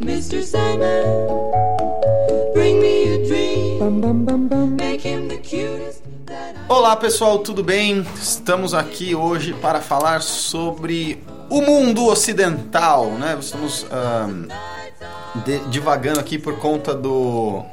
Mr. Sandman, bring me a dream. Make him the cutest Olá pessoal, tudo bem? Estamos aqui hoje para falar sobre o mundo ocidental, né? Estamos ahn, de- divagando aqui por conta do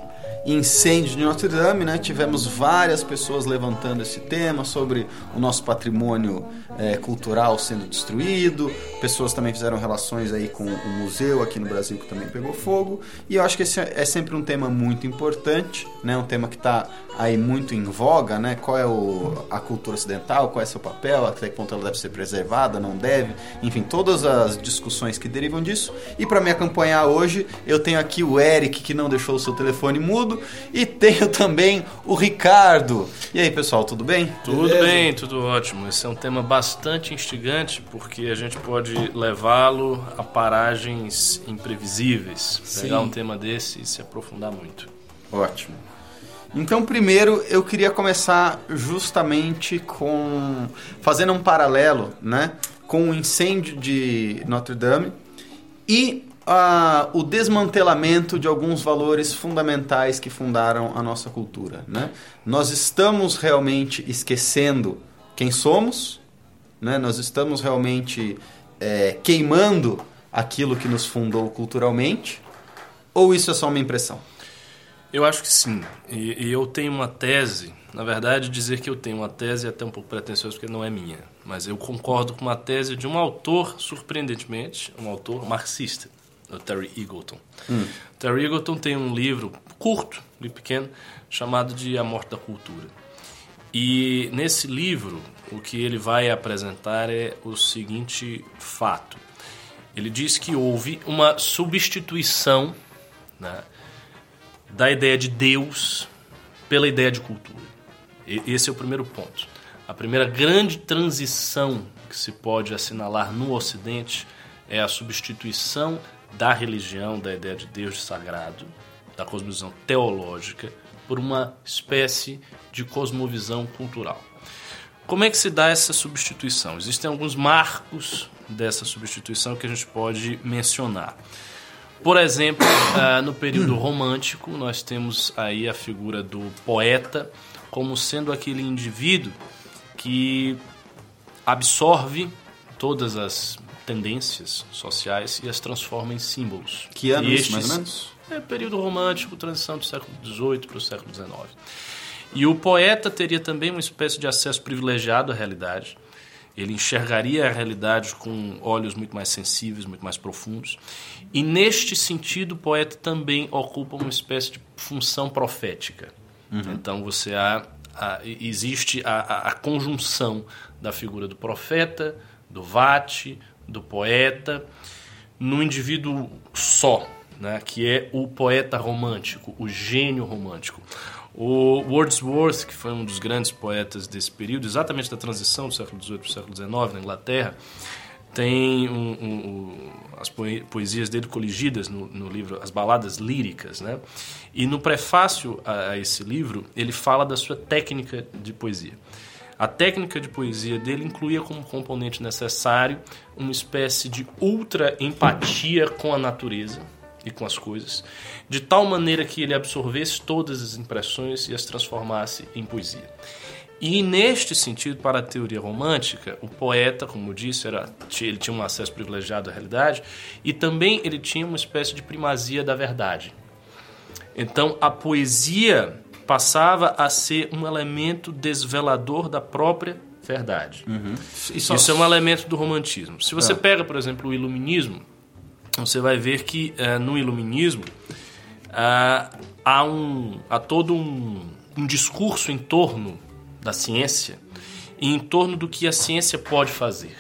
incêndio de Notre Dame, né? Tivemos várias pessoas levantando esse tema sobre o nosso patrimônio eh, cultural sendo destruído. Pessoas também fizeram relações aí com o museu aqui no Brasil que também pegou fogo. E eu acho que esse é sempre um tema muito importante, né? Um tema que está aí muito em voga, né? Qual é o, a cultura ocidental, qual é seu papel, até que ponto ela deve ser preservada, não deve, enfim, todas as discussões que derivam disso. E para me acompanhar hoje, eu tenho aqui o Eric, que não deixou o seu telefone mudo, e tenho também o Ricardo. E aí, pessoal, tudo bem? Tudo Beleza? bem, tudo ótimo. Esse é um tema bastante instigante porque a gente pode levá-lo a paragens imprevisíveis. Pegar Sim. um tema desse e se aprofundar muito. Ótimo. Então, primeiro, eu queria começar justamente com fazendo um paralelo, né, com o incêndio de Notre Dame e ah, o desmantelamento de alguns valores fundamentais que fundaram a nossa cultura, né? Nós estamos realmente esquecendo quem somos, né? Nós estamos realmente eh, queimando aquilo que nos fundou culturalmente, ou isso é só uma impressão? Eu acho que sim. E, e eu tenho uma tese. Na verdade, dizer que eu tenho uma tese é até um pouco pretensioso porque não é minha. Mas eu concordo com uma tese de um autor, surpreendentemente, um autor marxista, o Terry Eagleton. Terry Eagleton tem um livro curto e pequeno chamado de A Morte da Cultura. E nesse livro, o que ele vai apresentar é o seguinte fato. Ele diz que houve uma substituição né, da ideia de Deus pela ideia de cultura. E- Esse é o primeiro ponto. A primeira grande transição que se pode assinalar no Ocidente é a substituição da religião, da ideia de Deus de sagrado, da cosmovisão teológica, por uma espécie de cosmovisão cultural. Como é que se dá essa substituição? Existem alguns marcos dessa substituição que a gente pode mencionar. Por exemplo, ah, no período romântico, nós temos aí a figura do poeta como sendo aquele indivíduo que absorve todas as tendências sociais e as transforma em símbolos. Que ano E isso, mais ou menos? É período romântico, transição do século XVIII para o século XIX. E o poeta teria também uma espécie de acesso privilegiado à realidade. Ele enxergaria a realidade com olhos muito mais sensíveis, muito mais profundos. E neste sentido, o poeta também ocupa uma espécie de função profética. Então você há, há- existe a, a- a conjunção da figura do profeta, do vate, do poeta, no indivíduo só, né, que é o poeta romântico, o gênio romântico. O Wordsworth, que foi um dos grandes poetas desse período, exatamente da transição do século XVIII para o século XIX na Inglaterra, tem um- um- as poe- poesias dele coligidas no, no livro As Baladas Líricas, né? E no prefácio a, a esse livro ele fala da sua técnica de poesia. A técnica de poesia dele incluía como componente necessário uma espécie de ultra empatia com a natureza e com as coisas, de tal maneira que ele absorvesse todas as impressões e as transformasse em poesia. E neste sentido, para a teoria romântica, o poeta, como eu disse, era, ele tinha um acesso privilegiado à realidade e também ele tinha uma espécie de primazia da verdade. Então, a poesia passava a ser um elemento desvelador da própria verdade. Só- Isso é um elemento do romantismo. Se você É. pega, por exemplo, o iluminismo, você vai ver que eh, no iluminismo ah, há, um, há todo um, um discurso em torno da ciência e em torno do que a ciência pode fazer.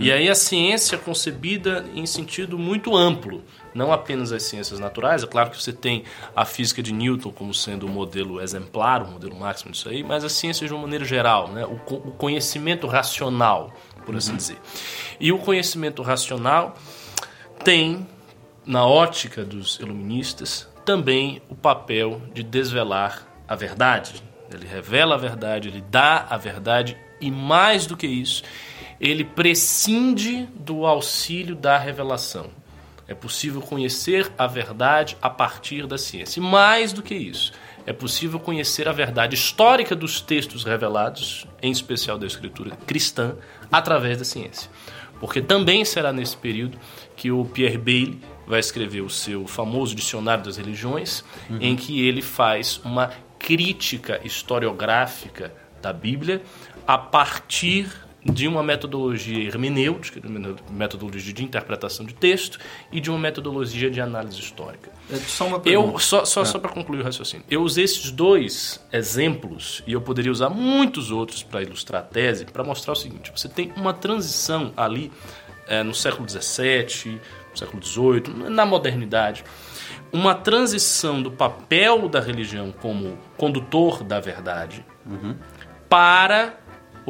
E aí a ciência é concebida em sentido muito amplo, não apenas as ciências naturais, é claro que você tem a física de Newton como sendo o modelo exemplar, o modelo máximo disso aí, mas a ciência de uma maneira geral, né? o, o conhecimento racional, por assim dizer. E o conhecimento racional tem, na ótica dos iluministas, também o papel de desvelar a verdade, ele revela a verdade, ele dá a verdade e mais do que isso, ele prescinde do auxílio da revelação. É possível conhecer a verdade a partir da ciência. E mais do que isso, é possível conhecer a verdade histórica dos textos revelados, em especial da escritura cristã, através da ciência. Porque também será nesse período que o Pierre Bailey vai escrever o seu famoso Dicionário das Religiões, uhum. em que ele faz uma crítica historiográfica da Bíblia a partir de uma metodologia hermenêutica, metodologia de interpretação de texto e de uma metodologia de análise histórica. É só uma pergunta. Eu, só só, é. só para concluir o raciocínio. Eu usei esses dois exemplos e eu poderia usar muitos outros para ilustrar a tese, para mostrar o seguinte: você tem uma transição ali é, no século XVII, no século XVIII, na modernidade, uma transição do papel da religião como condutor da verdade uhum. para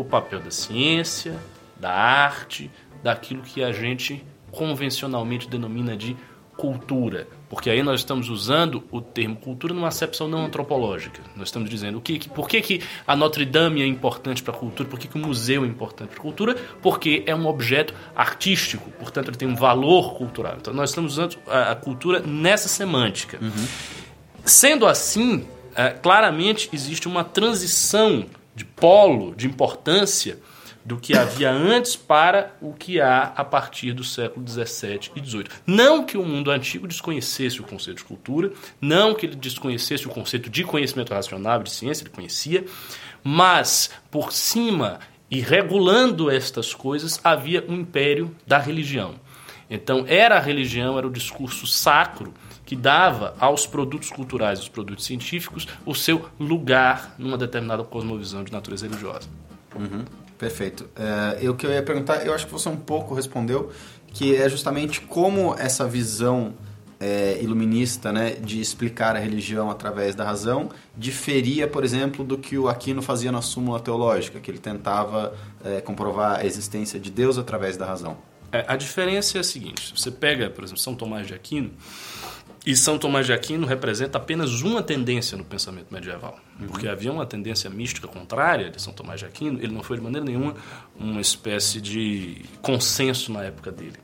o papel da ciência, da arte, daquilo que a gente convencionalmente denomina de cultura. Porque aí nós estamos usando o termo cultura numa acepção não antropológica. Nós estamos dizendo o que, por que, que a Notre Dame é importante para a cultura, por que, que o museu é importante para a cultura, porque é um objeto artístico, portanto ele tem um valor cultural. Então nós estamos usando a, a cultura nessa semântica. Uhum. Sendo assim, é, claramente existe uma transição de polo, de importância do que havia antes para o que há a partir do século XVII e XVIII. Não que o mundo antigo desconhecesse o conceito de cultura, não que ele desconhecesse o conceito de conhecimento racional, de ciência, ele conhecia, mas por cima e regulando estas coisas havia um império da religião. Então era a religião, era o discurso sacro que dava aos produtos culturais, aos produtos científicos, o seu lugar numa determinada cosmovisão de natureza religiosa. Uhum, perfeito. É, eu que eu ia perguntar, eu acho que você um pouco respondeu, que é justamente como essa visão é, iluminista, né, de explicar a religião através da razão, diferia, por exemplo, do que o Aquino fazia na Súmula Teológica, que ele tentava é, comprovar a existência de Deus através da razão. É, a diferença é a seguinte: você pega, por exemplo, São Tomás de Aquino, e São Tomás de Aquino representa apenas uma tendência no pensamento medieval. Uhum. Porque havia uma tendência mística contrária de São Tomás de Aquino, ele não foi de maneira nenhuma uma espécie de consenso na época dele.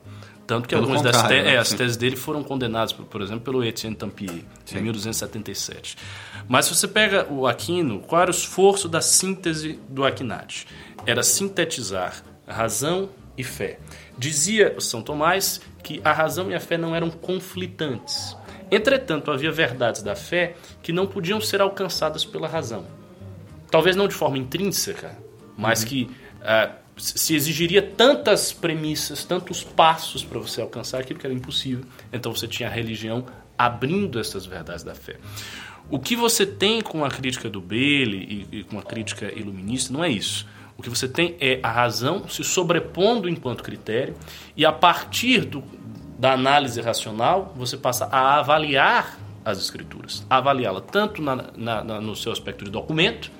Tanto que Pelo algumas das te né? é, as teses dele foram condenadas, por, por exemplo, pelo Etienne Tampier, Sim. em 1277. Mas se você pega o Aquino, qual era o esforço da síntese do Aquinate? Era sintetizar razão e fé. Dizia São Tomás que a razão e a fé não eram conflitantes. Entretanto, havia verdades da fé que não podiam ser alcançadas pela razão. Talvez não de forma intrínseca, mas uhum. que uh, se exigiria tantas premissas, tantos passos para você alcançar aquilo que era impossível. Então você tinha a religião abrindo essas verdades da fé. O que você tem com a crítica do Bailey e, e com a crítica iluminista não é isso. O que você tem é a razão se sobrepondo enquanto critério e a partir do, da análise racional, você passa a avaliar as escrituras, avaliá-la tanto na, na, na, no seu aspecto de documento,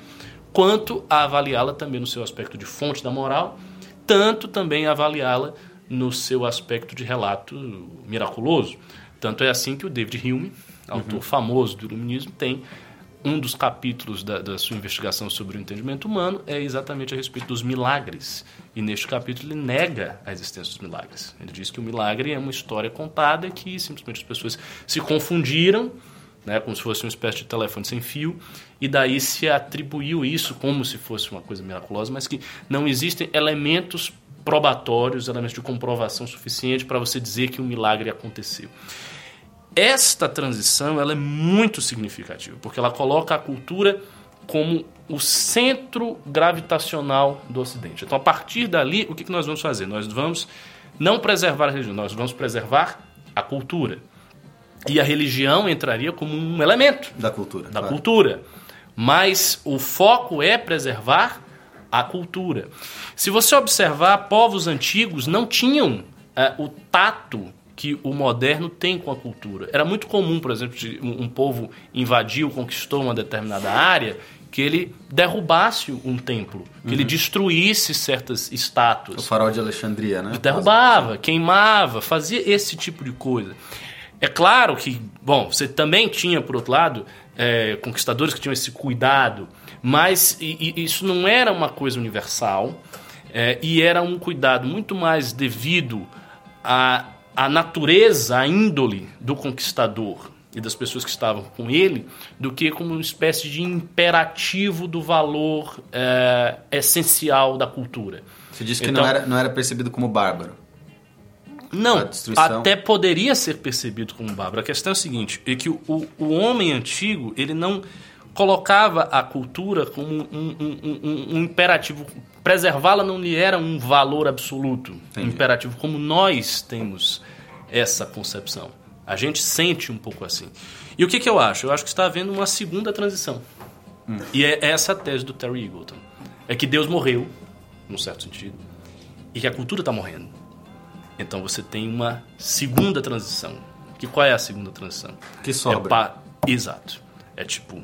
quanto a avaliá-la também no seu aspecto de fonte da moral, tanto também avaliá-la no seu aspecto de relato miraculoso. Tanto é assim que o David Hume, autor uhum. famoso do iluminismo, tem um dos capítulos da, da, sua investigação sobre o entendimento humano é exatamente a respeito dos milagres. E neste capítulo ele nega a existência dos milagres. Ele diz que o milagre é uma história contada que simplesmente as pessoas se confundiram, né, como se fosse uma espécie de telefone sem fio, e daí se atribuiu isso como se fosse uma coisa miraculosa, mas que não existem elementos probatórios, elementos de comprovação suficiente para você dizer que o milagre aconteceu. Esta transição ela é muito significativa, porque ela coloca a cultura como o centro gravitacional do Ocidente. Então, a partir dali, o que nós vamos fazer? Nós vamos não preservar a religião, nós vamos preservar a cultura. E a religião entraria como um elemento da cultura. Da claro. cultura. Mas o foco é preservar a cultura. Se você observar, povos antigos não tinham uh, o tato que o moderno tem com a cultura. Era muito comum, por exemplo, de um, povo invadiu, conquistou uma determinada área, que ele derrubasse um templo, que uhum. ele destruísse certas estátuas. O farol de Alexandria, né? Derrubava, queimava, fazia esse tipo de coisa. É claro que, bom, você também tinha, por outro lado, é, conquistadores que tinham esse cuidado, Mas e, e isso não era uma coisa universal é, e era um cuidado muito mais devido à, à natureza, à índole do conquistador e das pessoas que estavam com ele, do que como uma espécie de imperativo do valor é, essencial da cultura. Você disse que Então- não, era, não era percebido como bárbaro. A Não, até poderia ser percebido como bárbaro. A questão é a seguinte, é que o, o homem antigo, ele não colocava a cultura como um, um- um- um- imperativo. Preservá-la não lhe era um valor absoluto, um Entendi. imperativo, como nós temos essa concepção. A gente sente um pouco assim. E o que, que eu acho? Eu acho que está havendo uma segunda transição. E é essa a tese do Terry Eagleton. É que Deus morreu, num certo sentido, e que a cultura está morrendo. Então você tem uma segunda transição. Que qual é a segunda transição? Que É sobra. o pa- Exato. É tipo,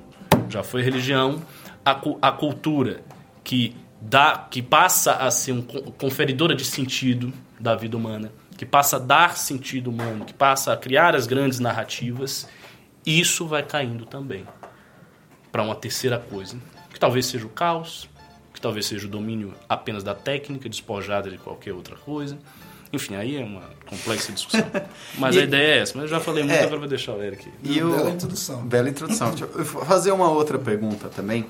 já foi religião, a, a cultura que dá, que passa a ser um con- conferidora de sentido da vida humana, que passa a dar sentido humano, que passa a criar as grandes narrativas, isso vai caindo também para uma terceira coisa, que talvez seja o caos, que talvez seja o domínio apenas da técnica, despojada de qualquer outra coisa. Enfim, aí é uma complexa discussão. Mas E- a ideia é essa. Mas eu já falei muito, É. agora vou deixar o Eric. E Uma o- bela introdução. Bela introdução. Deixa eu fazer uma outra pergunta também.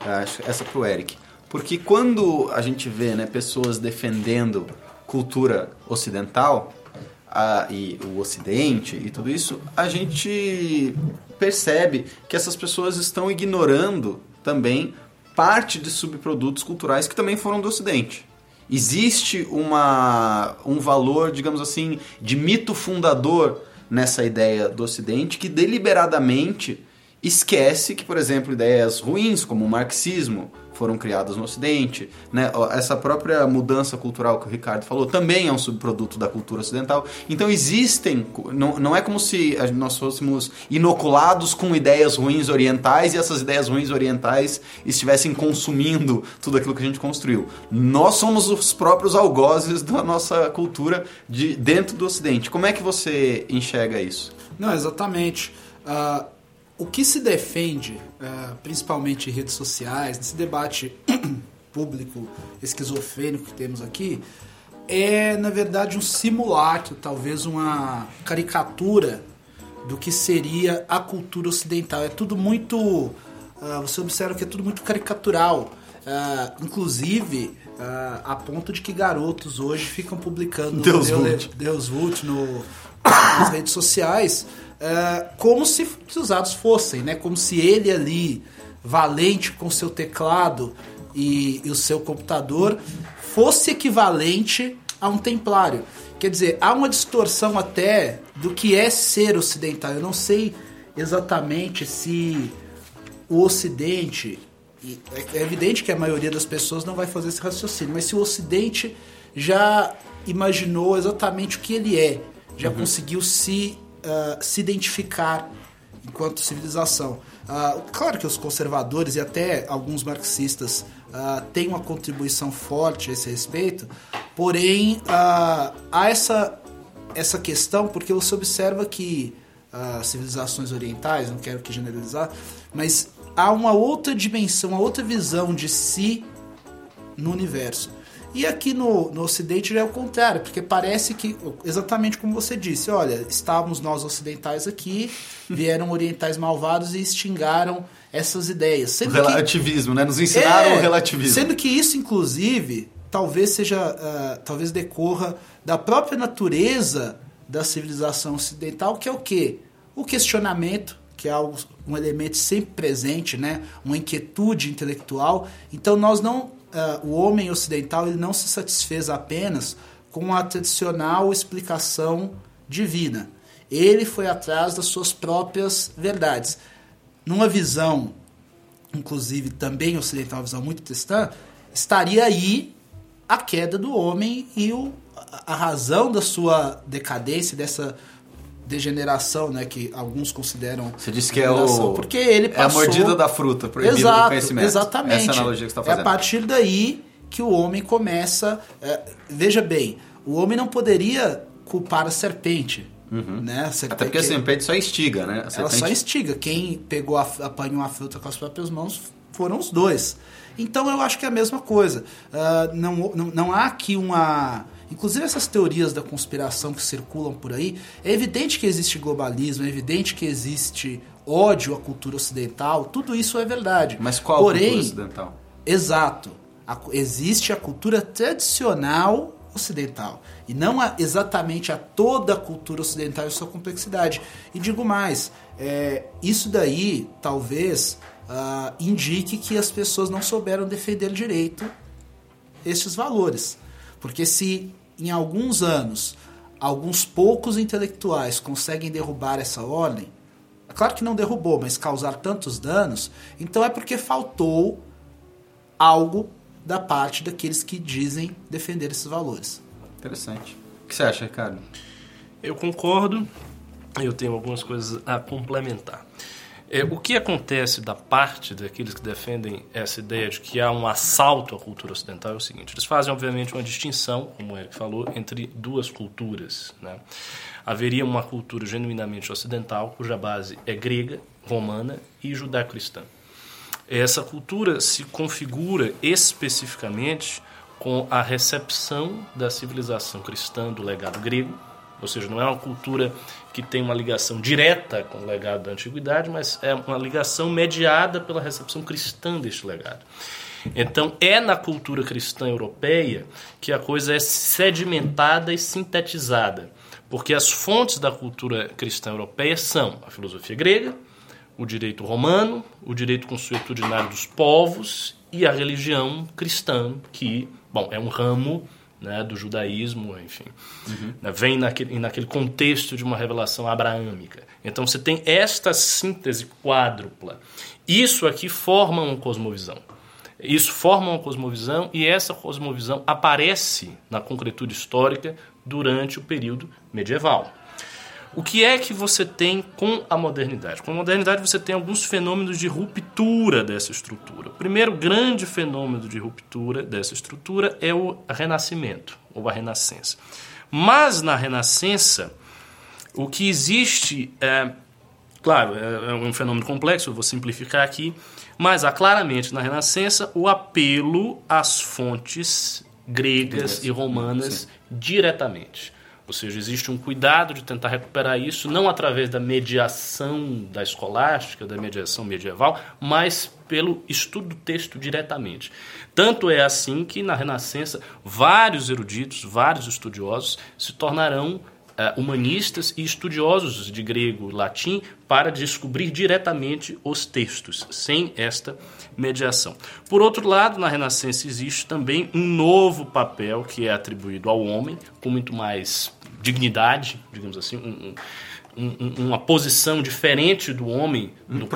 Acho essa pro Eric. Porque quando a gente vê né, pessoas defendendo cultura ocidental a- e o ocidente e tudo isso, a gente percebe que essas pessoas estão ignorando também parte de subprodutos culturais que também foram do ocidente. Existe uma, um valor, digamos assim, de mito fundador nessa ideia do Ocidente que deliberadamente esquece que, por exemplo, ideias ruins como o marxismo foram criadas no Ocidente, né? Essa própria mudança cultural que o Ricardo falou também é um subproduto da cultura ocidental. Então existem, não, não é como se nós fôssemos inoculados com ideias ruins orientais e essas ideias ruins orientais estivessem consumindo tudo aquilo que a gente construiu. Nós somos os próprios algozes da nossa cultura de dentro do Ocidente. Como é que você enxerga isso? Não, exatamente. Ah, o que se defende, ah, principalmente em redes sociais, nesse debate público esquizofrênico que temos aqui, é, na verdade, um simulacro, talvez uma caricatura do que seria a cultura ocidental. É tudo muito. ah, você observa que é tudo muito caricatural. Ah, inclusive, ah, a ponto de que garotos hoje ficam publicando Deus Deus, Vult. Deus Vult no, nas redes sociais ah, como se os atos fossem, né? Como se ele ali, valente com seu teclado e, e o seu computador, fosse equivalente a um templário. Quer dizer, há uma distorção até do que é ser ocidental. Eu não sei exatamente se o Ocidente. e É evidente que a maioria das pessoas não vai fazer esse raciocínio, mas se o Ocidente já imaginou exatamente o que ele é, já conseguiu se, ah, se identificar enquanto civilização. Ah, claro que os conservadores e até alguns marxistas ah, têm uma contribuição forte a esse respeito, porém há essa, essa questão porque você observa que civilizações orientais, não quero que generalizar, mas há uma outra dimensão, uma outra visão de si no universo. E aqui no, no Ocidente já é o contrário, porque parece que, exatamente como você disse, olha, estávamos nós ocidentais aqui, vieram orientais malvados e extingaram essas ideias. O Sendo que, relativismo, né? Nos ensinaram é, o relativismo. Sendo que isso, inclusive, talvez seja, ah, talvez decorra da própria natureza da civilização ocidental, que é o quê? O questionamento, que é algo, um elemento sempre presente, né? Uma inquietude intelectual. Então nós não, ah, o homem ocidental, ele não se satisfez apenas com a tradicional explicação divina. Ele foi atrás das suas próprias verdades. Numa visão inclusive também ocidental, uma visão muito cristã, estaria aí a queda do homem e o, a razão da sua decadência, dessa degeneração, né, que alguns consideram Você disse que é o porque ele é a passou mordida da fruta proibida do Exato, conhecimento. Exatamente. Essa é a analogia que você está É fazendo. a partir daí que o homem começa. é, veja bem, o homem não poderia culpar a serpente. Né? A serpente- Uhum. Até porque a serpente só instiga, né? A ela serpente- só instiga. Quem pegou a, apanhou a fruta com as próprias mãos foram os dois. Então eu acho que é a mesma coisa. Uh, não, não, não há aqui uma. Inclusive essas teorias da conspiração que circulam por aí, é evidente que existe globalismo, é evidente que existe ódio à cultura ocidental, tudo isso é verdade. Mas qual Porém, cultura ocidental? Exato. A- existe a cultura tradicional ocidental e não a- exatamente a toda a cultura ocidental e sua complexidade. E digo mais, é, isso daí talvez ah, indique que as pessoas não souberam defender direito estes valores. Porque se em alguns anos alguns poucos intelectuais conseguem derrubar essa ordem, é claro que não derrubou, mas causar tantos danos, então é porque faltou algo da parte daqueles que dizem defender esses valores. Interessante. O que você acha, Ricardo? Eu concordo, eu tenho algumas coisas a complementar. É, o que acontece da parte daqueles que defendem essa ideia de que há um assalto à cultura ocidental é o seguinte: eles fazem, obviamente, uma distinção, como o Eric falou, entre duas culturas. Né? Haveria uma cultura genuinamente ocidental, cuja base é grega, romana e judaico-cristã. Essa cultura se configura especificamente com a recepção da civilização cristã do legado grego, ou seja, não é uma cultura que tem uma ligação direta com o legado da antiguidade, mas é uma ligação mediada pela recepção cristã deste legado. Então, é na cultura cristã europeia que a coisa é sedimentada e sintetizada, porque as fontes da cultura cristã europeia são a filosofia grega, o direito romano, o direito consuetudinário dos povos e a religião cristã, que, bom, é um ramo né, do judaísmo, enfim, né, vem naquele, naquele contexto de uma revelação abraâmica. Então você tem esta síntese quádrupla. Isso aqui forma uma cosmovisão. Isso forma uma cosmovisão e essa cosmovisão aparece na concretude histórica durante o período medieval. O que é que você tem com a modernidade? Com a modernidade você tem alguns fenômenos de ruptura dessa estrutura. O primeiro grande fenômeno de ruptura dessa estrutura é o renascimento, ou a renascença. Mas na renascença, o que existe é, claro, é um fenômeno complexo, eu vou simplificar aqui, mas há claramente na renascença o apelo às fontes gregas Gregas. e romanas diretamente. Ou seja, existe um cuidado de tentar recuperar isso, não através da mediação da escolástica, da mediação medieval, mas pelo estudo do texto diretamente. Tanto é assim que na Renascença vários eruditos, vários estudiosos se tornarão eh, humanistas e estudiosos de grego e latim para descobrir diretamente os textos, sem esta mediação. Por outro lado, na Renascença existe também um novo papel que é atribuído ao homem, com muito mais dignidade, digamos assim, um- um- um- uma posição diferente do homem no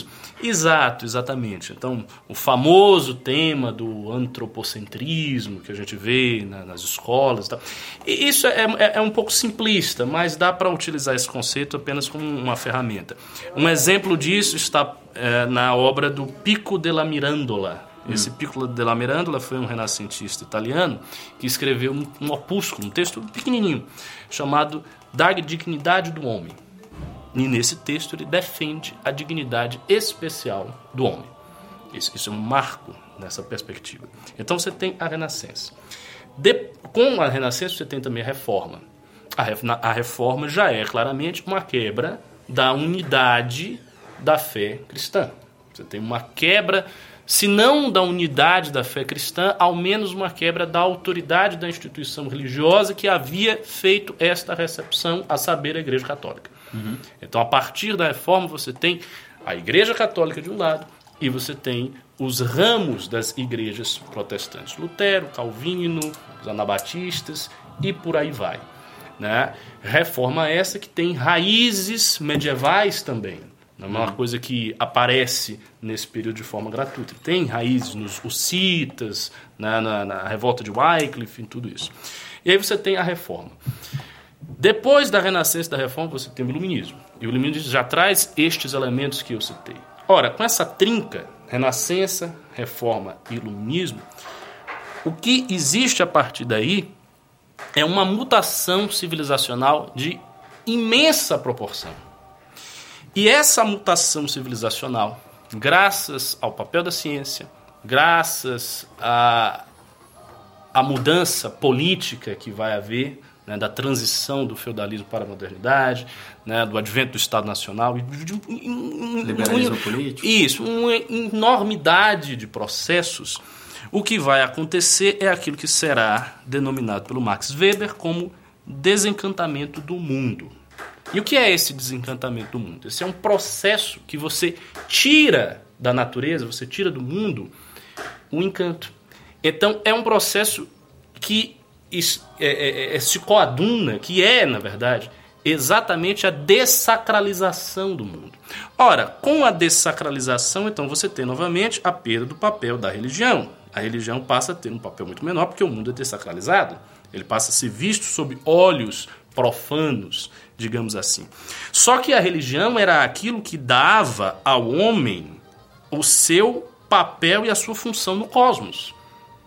cosmos. Exato, exatamente. Então, o famoso tema do antropocentrismo que a gente vê na- nas escolas tal. E isso é, é- é um pouco simplista, mas dá para utilizar esse conceito apenas como uma ferramenta. Um exemplo disso está é, na obra do Pico della Mirandola. Esse Pico della Mirandola foi um renascentista italiano que escreveu um, um opúsculo, um texto pequenininho, chamado Da Dignidade do Homem. E nesse texto ele defende a dignidade especial do homem. Isso, isso é um marco nessa perspectiva. Então você tem a Renascença. De- com a Renascença você tem também a Reforma. A, a Reforma já é claramente uma quebra da unidade da fé cristã. Você tem uma quebra, se não da unidade da fé cristã, ao menos uma quebra da autoridade da instituição religiosa que havia feito esta recepção, a saber, a Igreja Católica. Então, a partir da reforma, você tem a Igreja Católica de um lado e você tem os ramos das igrejas protestantes: Lutero, Calvino, os anabatistas e por aí vai. Né? Reforma essa que tem raízes medievais também. Não é uma coisa que aparece nesse período de forma gratuita. Tem raízes nos hussitas, né, na, na revolta de Wycliffe, em tudo isso. E aí você tem a reforma. Depois da Renascença e da Reforma, você tem o Iluminismo. E o Iluminismo já traz estes elementos que eu citei. Ora, com essa trinca, Renascença, Reforma e Iluminismo, o que existe a partir daí é uma mutação civilizacional de imensa proporção. E essa mutação civilizacional, graças ao papel da ciência, graças à, à mudança política que vai haver, né, da transição do feudalismo para a modernidade, né, do advento do Estado Nacional, Liberalismo um- político. Isso, uma enormidade de processos. O que vai acontecer é aquilo que será denominado pelo Max Weber como desencantamento do mundo. E o que é esse desencantamento do mundo? Esse é um processo que você tira da natureza, você tira do mundo o encanto. Então é um processo que is- é, é, é, se coaduna, que é, na verdade, exatamente a dessacralização do mundo. Ora, com a dessacralização, então você tem novamente a perda do papel da religião. A religião passa a ter um papel muito menor porque o mundo é dessacralizado. Ele passa a ser visto sob olhos profanos, digamos assim. Só que a religião era aquilo que dava ao homem o seu papel e a sua função no cosmos.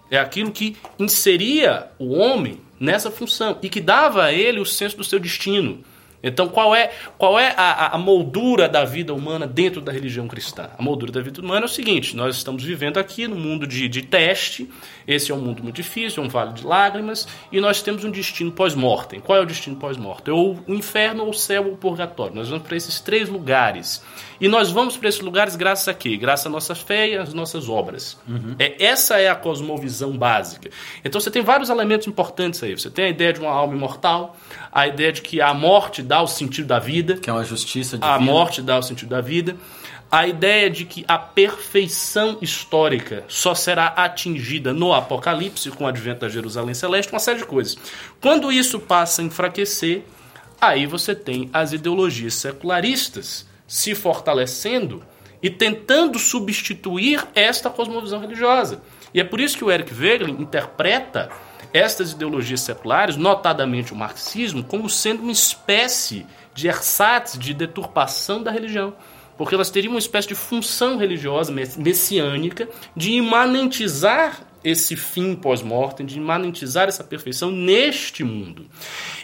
É aquilo que inseria o homem nessa função e que dava a ele o senso do seu destino. Então, qual é, qual é a, a- moldura da vida humana dentro da religião cristã? A moldura da vida humana é o seguinte: nós estamos vivendo aqui no mundo de, de teste, esse é um mundo muito difícil, é um vale de lágrimas, e nós temos um destino pós-mortem. Qual é o destino pós-mortem? Ou o inferno, ou o céu, ou o purgatório. Nós vamos para esses três lugares. E nós vamos para esses lugares graças a quê? Graças à nossa fé e às nossas obras. É, essa é a cosmovisão básica. Então você tem vários elementos importantes aí. Você tem a ideia de uma alma imortal, a ideia de que a morte dá o sentido da vida, Que é uma justiça divina. a morte dá o sentido da vida. A ideia de que a perfeição histórica só será atingida no Apocalipse com o advento da Jerusalém Celeste, uma série de coisas. Quando isso passa a enfraquecer, aí você tem as ideologias secularistas se fortalecendo e tentando substituir esta cosmovisão religiosa. E é por isso que o Eric Wegelin interpreta estas ideologias seculares, notadamente o marxismo, como sendo uma espécie de ersatz, de deturpação da religião. Porque elas teriam uma espécie de função religiosa mess- messiânica de imanentizar esse fim pós-mortem, de imanentizar essa perfeição neste mundo.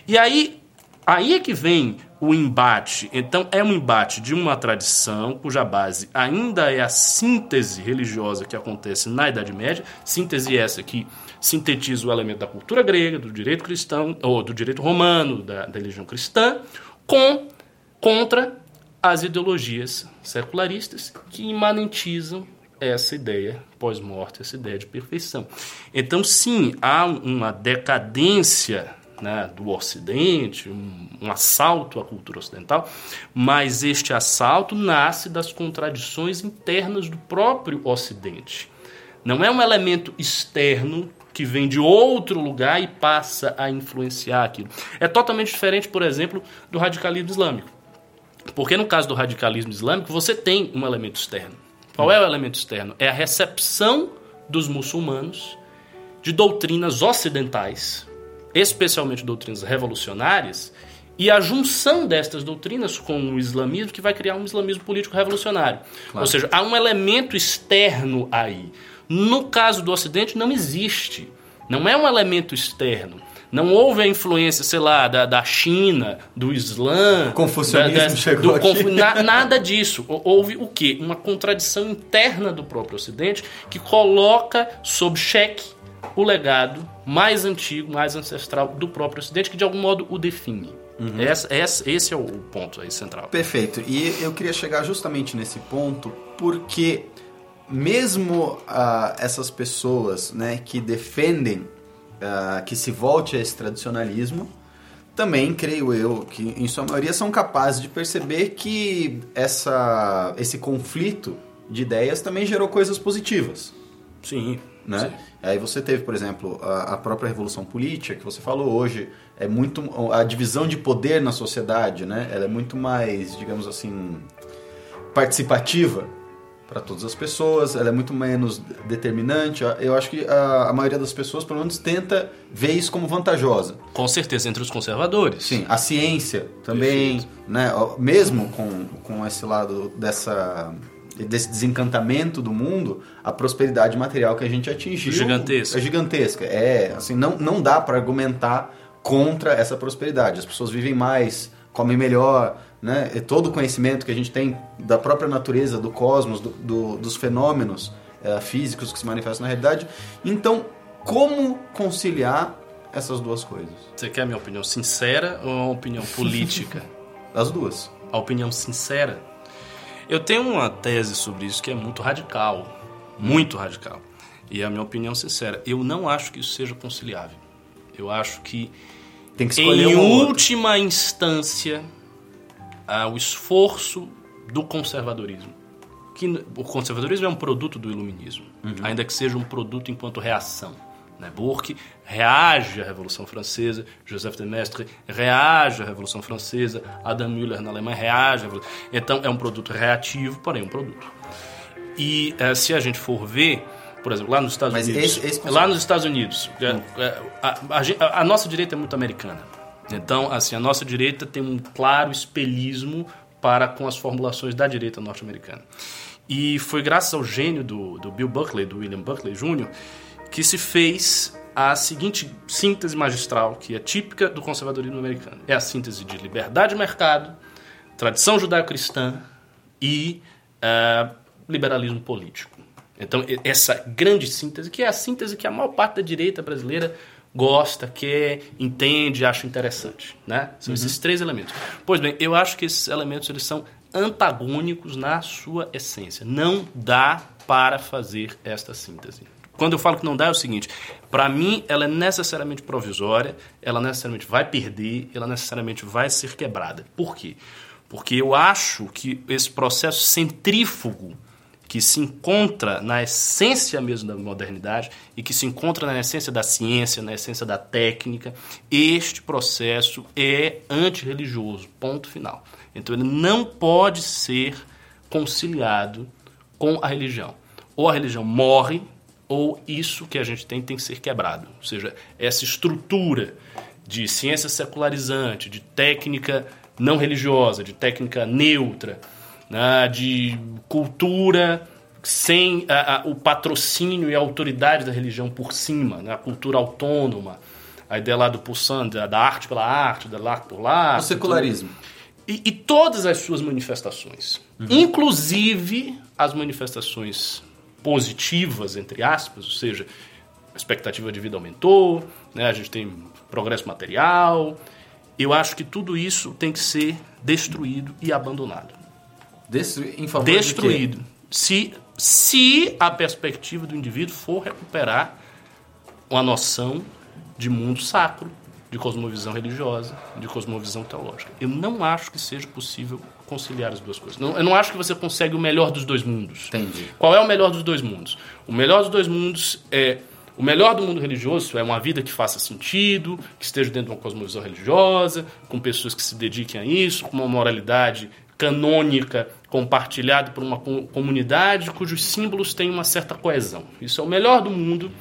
E aí, aí é que vem o embate. Então, é um embate de uma tradição cuja base ainda é a síntese religiosa que acontece na Idade Média, síntese essa que sintetiza o elemento da cultura grega, do direito cristão, ou do direito romano, da, da religião cristã, com contra as ideologias secularistas que imanentizam essa ideia pós-morte, essa ideia de perfeição. Então, sim, há uma decadência né, do Ocidente, um, um assalto à cultura ocidental, mas este assalto nasce das contradições internas do próprio Ocidente. Não é um elemento externo que vem de outro lugar e passa a influenciar aquilo. É totalmente diferente, por exemplo, do radicalismo islâmico. Porque no caso do radicalismo islâmico, você tem um elemento externo. Qual é o elemento externo? É a recepção dos muçulmanos de doutrinas ocidentais, especialmente doutrinas revolucionárias, e a junção destas doutrinas com o islamismo que vai criar um islamismo político revolucionário. Ou seja, há um elemento externo aí. No caso do Ocidente, não existe. Não é um elemento externo. Não houve a influência, sei lá, da, da China, do Islã. O confucionismo da- da- chegou do aqui. na- nada disso. Hou- Houve o quê? Uma contradição interna do próprio Ocidente que coloca sob cheque o legado mais antigo, mais ancestral do próprio Ocidente, que de algum modo o define. Uhum. Essa- essa- esse é o ponto aí central. Perfeito. E eu queria chegar justamente nesse ponto porque mesmo ah, essas pessoas né, que defendem ah, que se volte a esse tradicionalismo, também creio eu que em sua maioria são capazes de perceber que essa, esse conflito de ideias também gerou coisas positivas. Sim. né? Sim. Aí você teve, por exemplo, a, a própria revolução política que você falou hoje é muito a divisão de poder na sociedade, né? Ela é muito mais, digamos assim, participativa para todas as pessoas. Ela é muito menos determinante. Eu acho que a, a maioria das pessoas, pelo menos, tenta ver isso como vantajosa. Com certeza, entre os conservadores. Sim, a ciência também, né? Ó, Mesmo com, com esse lado dessa desse desencantamento do mundo, a prosperidade material que a gente atingiu Gigantesca. é gigantesca. É, assim, não, não dá para argumentar contra essa prosperidade. As pessoas vivem mais, comem melhor, né? E todo o conhecimento que a gente tem da própria natureza, do cosmos, do- do- dos fenômenos eh, físicos que se manifestam na realidade. Então, como conciliar essas duas coisas? Você quer a minha opinião sincera ou uma opinião política? As duas. a opinião sincera. Eu tenho uma tese sobre isso que é muito radical, muito radical. E é a minha opinião sincera. Eu não acho que isso seja conciliável. Eu acho que, Tem que escolher em um outro. última instância, o esforço do conservadorismo. Que o conservadorismo é um produto do iluminismo, Uhum. ainda que seja um produto enquanto reação. Né? Burke reage à Revolução Francesa, Joseph de Maistre reage à Revolução Francesa, Adam Müller na Alemanha reage à Revolução... Então é um produto reativo, porém um produto. E eh, se a gente for ver, por exemplo, lá nos Estados Mas Unidos, esse- esse lá nos Estados Unidos, é, é, a, a gen- a- a nossa direita é muito americana. Então, assim, a nossa direita tem um claro espelhismo para com as formulações da direita norte-americana. E foi graças ao gênio do, do Bill Buckley, do William Buckley Jr., que se fez a seguinte síntese magistral, que é típica do conservadorismo americano. É a síntese de liberdade de mercado, tradição judaico-cristã e ah, liberalismo político. Então, essa grande síntese, que é a síntese que a maior parte da direita brasileira gosta, quer, entende, acha interessante. Né? São esses três elementos. Pois bem, eu acho que esses elementos eles são antagônicos na sua essência. Não dá para fazer esta síntese. Quando eu falo que não dá, é o seguinte: para mim, ela é necessariamente provisória, ela necessariamente vai perder, ela necessariamente vai ser quebrada. Por quê? Porque eu acho que esse processo centrífugo que se encontra na essência mesmo da modernidade e que se encontra na essência da ciência, na essência da técnica, este processo é antirreligioso, ponto final. Então ele não pode ser conciliado com a religião. Ou a religião morre, ou isso que a gente tem tem que ser quebrado. Ou seja, essa estrutura de ciência secularizante, de técnica não religiosa, de técnica neutra, né, de cultura sem a- a- o patrocínio e a autoridade da religião por cima, né, a cultura autônoma, a ideia lá do Poussin, da, da arte pela arte, da arte por lá. O secularismo. E, e todas as suas manifestações, inclusive as manifestações positivas, entre aspas, ou seja, a expectativa de vida aumentou, né, a gente tem progresso material. Eu acho que tudo isso tem que ser destruído e abandonado. Destru... Em favor de? Destruído. Se, se a perspectiva do indivíduo for recuperar uma noção de mundo sacro, de cosmovisão religiosa, de cosmovisão teológica. Eu não acho que seja possível conciliar as duas coisas. Não- eu não acho que você consegue o melhor dos dois mundos. Entendi. Qual é o melhor dos dois mundos? O melhor dos dois mundos é o melhor do mundo religioso é uma vida que faça sentido, que esteja dentro de uma cosmovisão religiosa, com pessoas que se dediquem a isso, com uma moralidade canônica compartilhada por uma co- comunidade cujos símbolos têm uma certa coesão. Isso é o melhor do mundo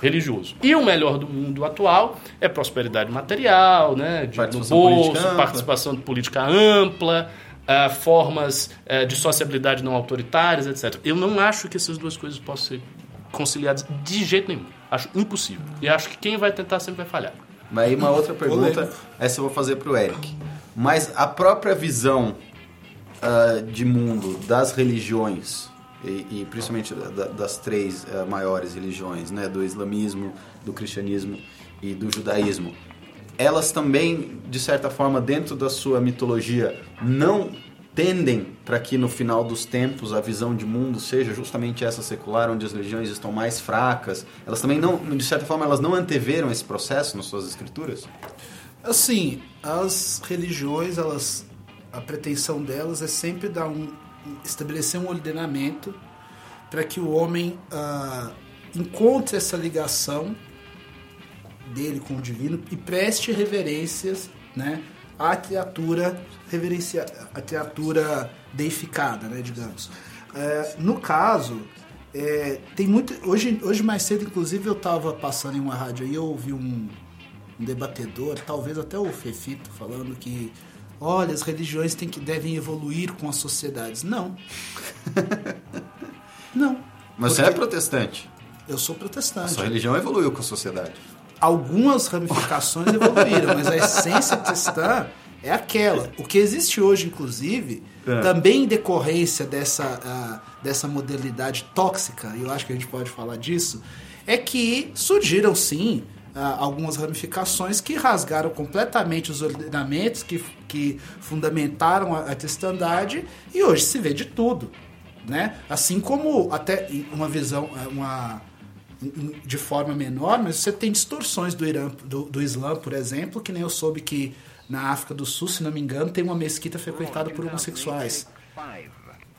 religioso. E o melhor do mundo atual é prosperidade material, né, de, no bolso, política ampla. participação de política ampla, ah, formas eh, de sociabilidade não autoritárias, etc. Eu não acho que essas duas coisas possam ser conciliadas de jeito nenhum. Acho impossível. E acho que quem vai tentar sempre vai falhar. Mas aí uma outra pergunta, essa eu vou fazer pro Eric. Mas a própria visão ah, de mundo das religiões, e, e principalmente da- da- das três ah, maiores religiões, né, do islamismo, do cristianismo e do judaísmo, elas também, de certa forma, dentro da sua mitologia, não tendem para que no final dos tempos a visão de mundo seja justamente essa secular, onde as religiões estão mais fracas. Elas também não, de certa forma, elas não anteveram esse processo nas suas escrituras? Assim, as religiões, elas, a pretensão delas é sempre dar um, estabelecer um ordenamento para que o homem ah, encontre essa ligação dele com o divino e preste reverências, né, à criatura reverencia, a criatura deificada, né, digamos. É, no caso, é, tem muito. Hoje, hoje mais cedo, inclusive, eu estava passando em uma rádio aí, eu ouvi um, um debatedor, talvez até o Fefito, falando que olha, as religiões têm que, devem evoluir com as sociedades. Não. Não. Mas você é protestante. Eu sou A protestante. sua religião evoluiu com a sociedade. Algumas ramificações evoluíram, mas a essência cristã é aquela. O que existe hoje, inclusive, É. também em decorrência dessa, ah, dessa modernidade tóxica, e eu acho que a gente pode falar disso, é que surgiram sim ah, algumas ramificações que rasgaram completamente os ordenamentos, que, que fundamentaram a, a cristandade, e hoje se vê de tudo. Né? Assim como até uma visão, eh, uma, de forma menor, mas você tem distorções do, Irã, do, do Islã, por exemplo, que nem eu soube que na África do Sul, se não me engano, tem uma mesquita frequentada por homossexuais.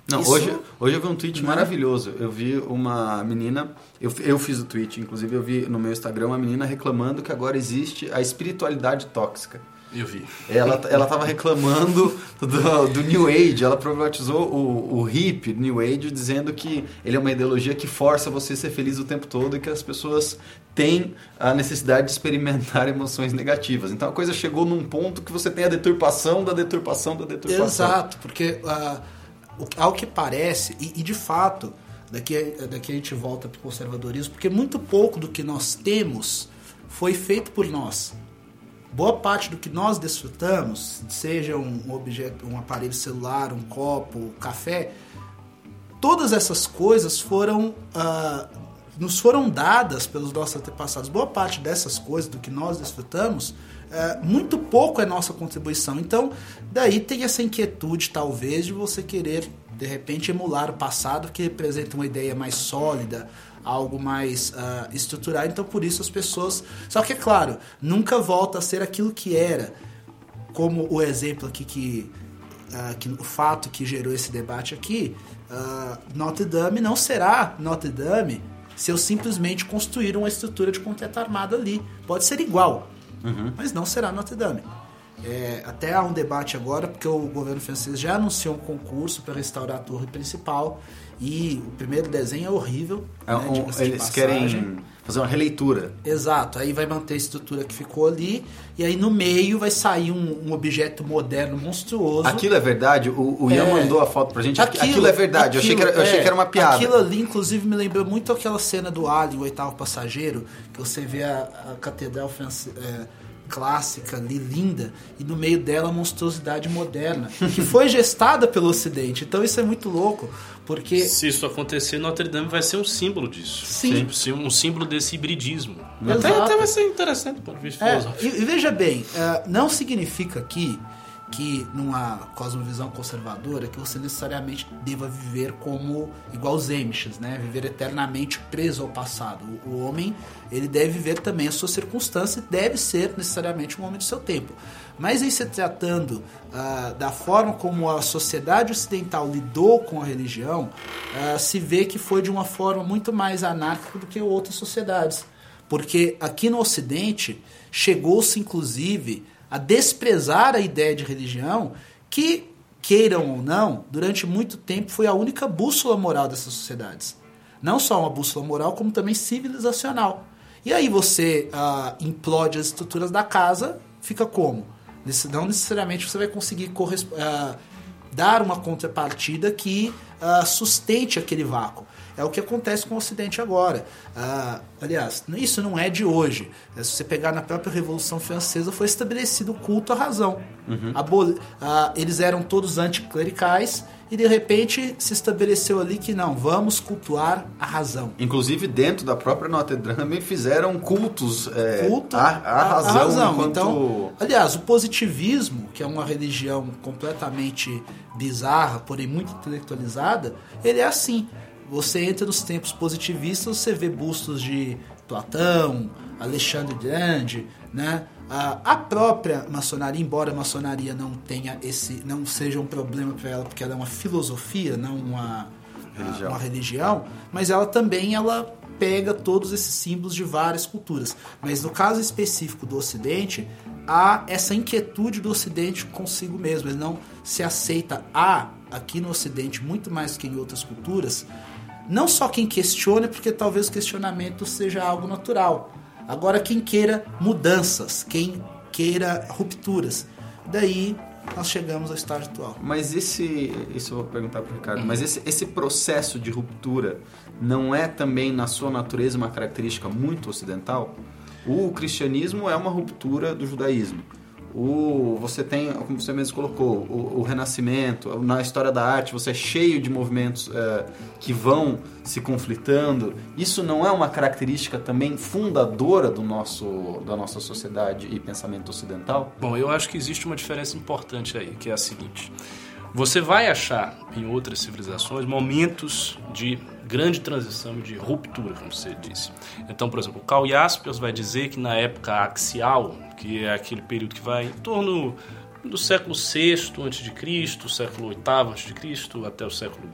Não, Isso- hoje, hoje eu vi um tweet Né? maravilhoso. Eu vi uma menina, eu, eu fiz o tweet, inclusive eu vi no meu Instagram uma menina reclamando que agora existe a espiritualidade tóxica. Eu vi. Ela, ela tava reclamando do, do New Age, ela problematizou o, o hip New Age, dizendo que ele é uma ideologia que força você a ser feliz o tempo todo e que as pessoas têm a necessidade de experimentar emoções negativas. Então a coisa chegou num ponto que você tem a deturpação da deturpação da deturpação. Exato, porque o- ao que parece, e, e de fato, daqui, daqui a gente volta para o conservadorismo, porque muito pouco do que nós temos foi feito por nós. Boa parte do que nós desfrutamos, seja um objeto, um aparelho celular, um copo, café, todas essas coisas foram ah, nos foram dadas pelos nossos antepassados. Boa parte dessas coisas do que nós desfrutamos, ah, muito pouco é nossa contribuição. Então, daí tem essa inquietude, talvez, de você querer de repente emular o passado que representa uma ideia mais sólida, algo mais ah, estrutural. Então, por isso as pessoas. Só que é claro, nunca volta a ser aquilo que era como o exemplo aqui que, ah, que o fato que gerou esse debate aqui, ah, Notre Dame não será Notre Dame se eu simplesmente construir uma estrutura de concreto armado ali. Pode ser igual, mas não será Notre Dame. É, até há um debate agora, porque o governo francês já anunciou um concurso para restaurar a torre principal e o primeiro desenho é horrível. É né, um- eles querem fazer uma releitura. Exato, aí vai manter a estrutura que ficou ali, e aí no meio vai sair um, um objeto moderno monstruoso. Aquilo é verdade? O, o Ian É. mandou a foto pra gente. Aquilo, é verdade. eu achei, que era, eu achei é, que era uma piada. Aquilo ali, inclusive, me lembrou muito aquela cena do Alien, o oitavo passageiro, que você vê a, a catedral france- é, clássica ali, linda, e no meio dela a monstruosidade moderna, que foi gestada pelo Ocidente. Então isso é muito louco, porque Se isso acontecer, Notre Dame vai ser um símbolo disso. Sim. Sim, Um símbolo desse hibridismo. Até, até vai ser interessante do ponto de vista É, filosófico. e, e veja bem, é, não significa aqui que numa cosmovisão conservadora que você necessariamente deva viver como igual os Amish, né? Viver eternamente preso ao passado. O, homem, ele deve viver também a sua circunstância e deve ser necessariamente um homem do seu tempo. Mas em se tratando ah, da forma como a sociedade ocidental lidou com a religião, ah, se vê que foi de uma forma muito mais anárquica do que outras sociedades. Porque aqui no Ocidente chegou-se, inclusive, a desprezar a ideia de religião que, queiram ou não, durante muito tempo foi a única bússola moral dessas sociedades. Não só uma bússola moral, como também civilizacional. E aí você ah, implode as estruturas da casa, fica como? Não necessariamente você vai conseguir corres- ah, dar uma contrapartida que ah, sustente aquele vácuo. É o que acontece com o Ocidente agora. Ah, aliás, isso não é de hoje. É, Se você pegar na própria Revolução Francesa, foi estabelecido o culto à razão. Aboli- ah, eles eram todos anticlericais e de repente se estabeleceu ali que não, vamos cultuar a razão. Inclusive, dentro da própria Notre Dame, fizeram cultos é, culto à, à razão, enquanto... Então, aliás, o positivismo, que é uma religião completamente bizarra, porém muito intelectualizada, ele é assim. Você entra nos tempos positivistas, você vê bustos de Platão, Alexandre Grande, né? A, própria maçonaria, embora a maçonaria não tenha esse, não seja um problema para ela, porque ela é uma filosofia, não uma Religião. uma religião, mas ela também ela pega todos esses símbolos de várias culturas. Mas no caso específico do Ocidente, há essa inquietude do Ocidente consigo mesmo. Ele não se aceita há aqui no Ocidente muito mais que em outras culturas. Não só quem questiona, porque talvez o questionamento seja algo natural. Agora quem queira mudanças, quem queira rupturas. Daí nós chegamos ao estágio atual. Mas esse, isso eu vou perguntar pro Ricardo, mas esse, esse processo de ruptura não é também, na sua natureza, uma característica muito ocidental? O cristianismo é uma ruptura do judaísmo. O, você tem, como você mesmo colocou, o, o Renascimento, na história da arte, você é cheio de movimentos é, que vão se conflitando. Isso não é uma característica também fundadora do nosso, da nossa sociedade e pensamento ocidental? Bom, eu acho que existe uma diferença importante aí, que é a seguinte. Você vai achar em outras civilizações momentos de grande transição, de ruptura, como você disse. Então, por exemplo, o Carl Jaspers vai dizer que na época axial, que é aquele período que vai em torno do século VI a.C., século VIII a.C., até o século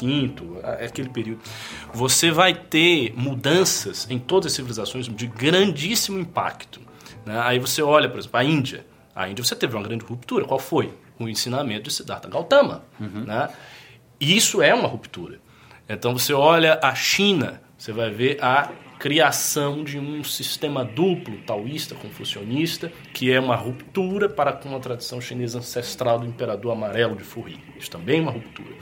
V, é aquele período, você vai ter mudanças em todas as civilizações de grandíssimo impacto. Né? Aí você olha, por exemplo, a Índia. A Índia você teve uma grande ruptura. Qual foi? O ensinamento de Siddhartha Gautama. Uhum. Né? E isso é uma ruptura. Então você olha a China, você vai ver a criação de um sistema duplo taoísta, confucionista, que é uma ruptura para com a tradição chinesa ancestral do imperador amarelo de Furri. Isso também é uma ruptura.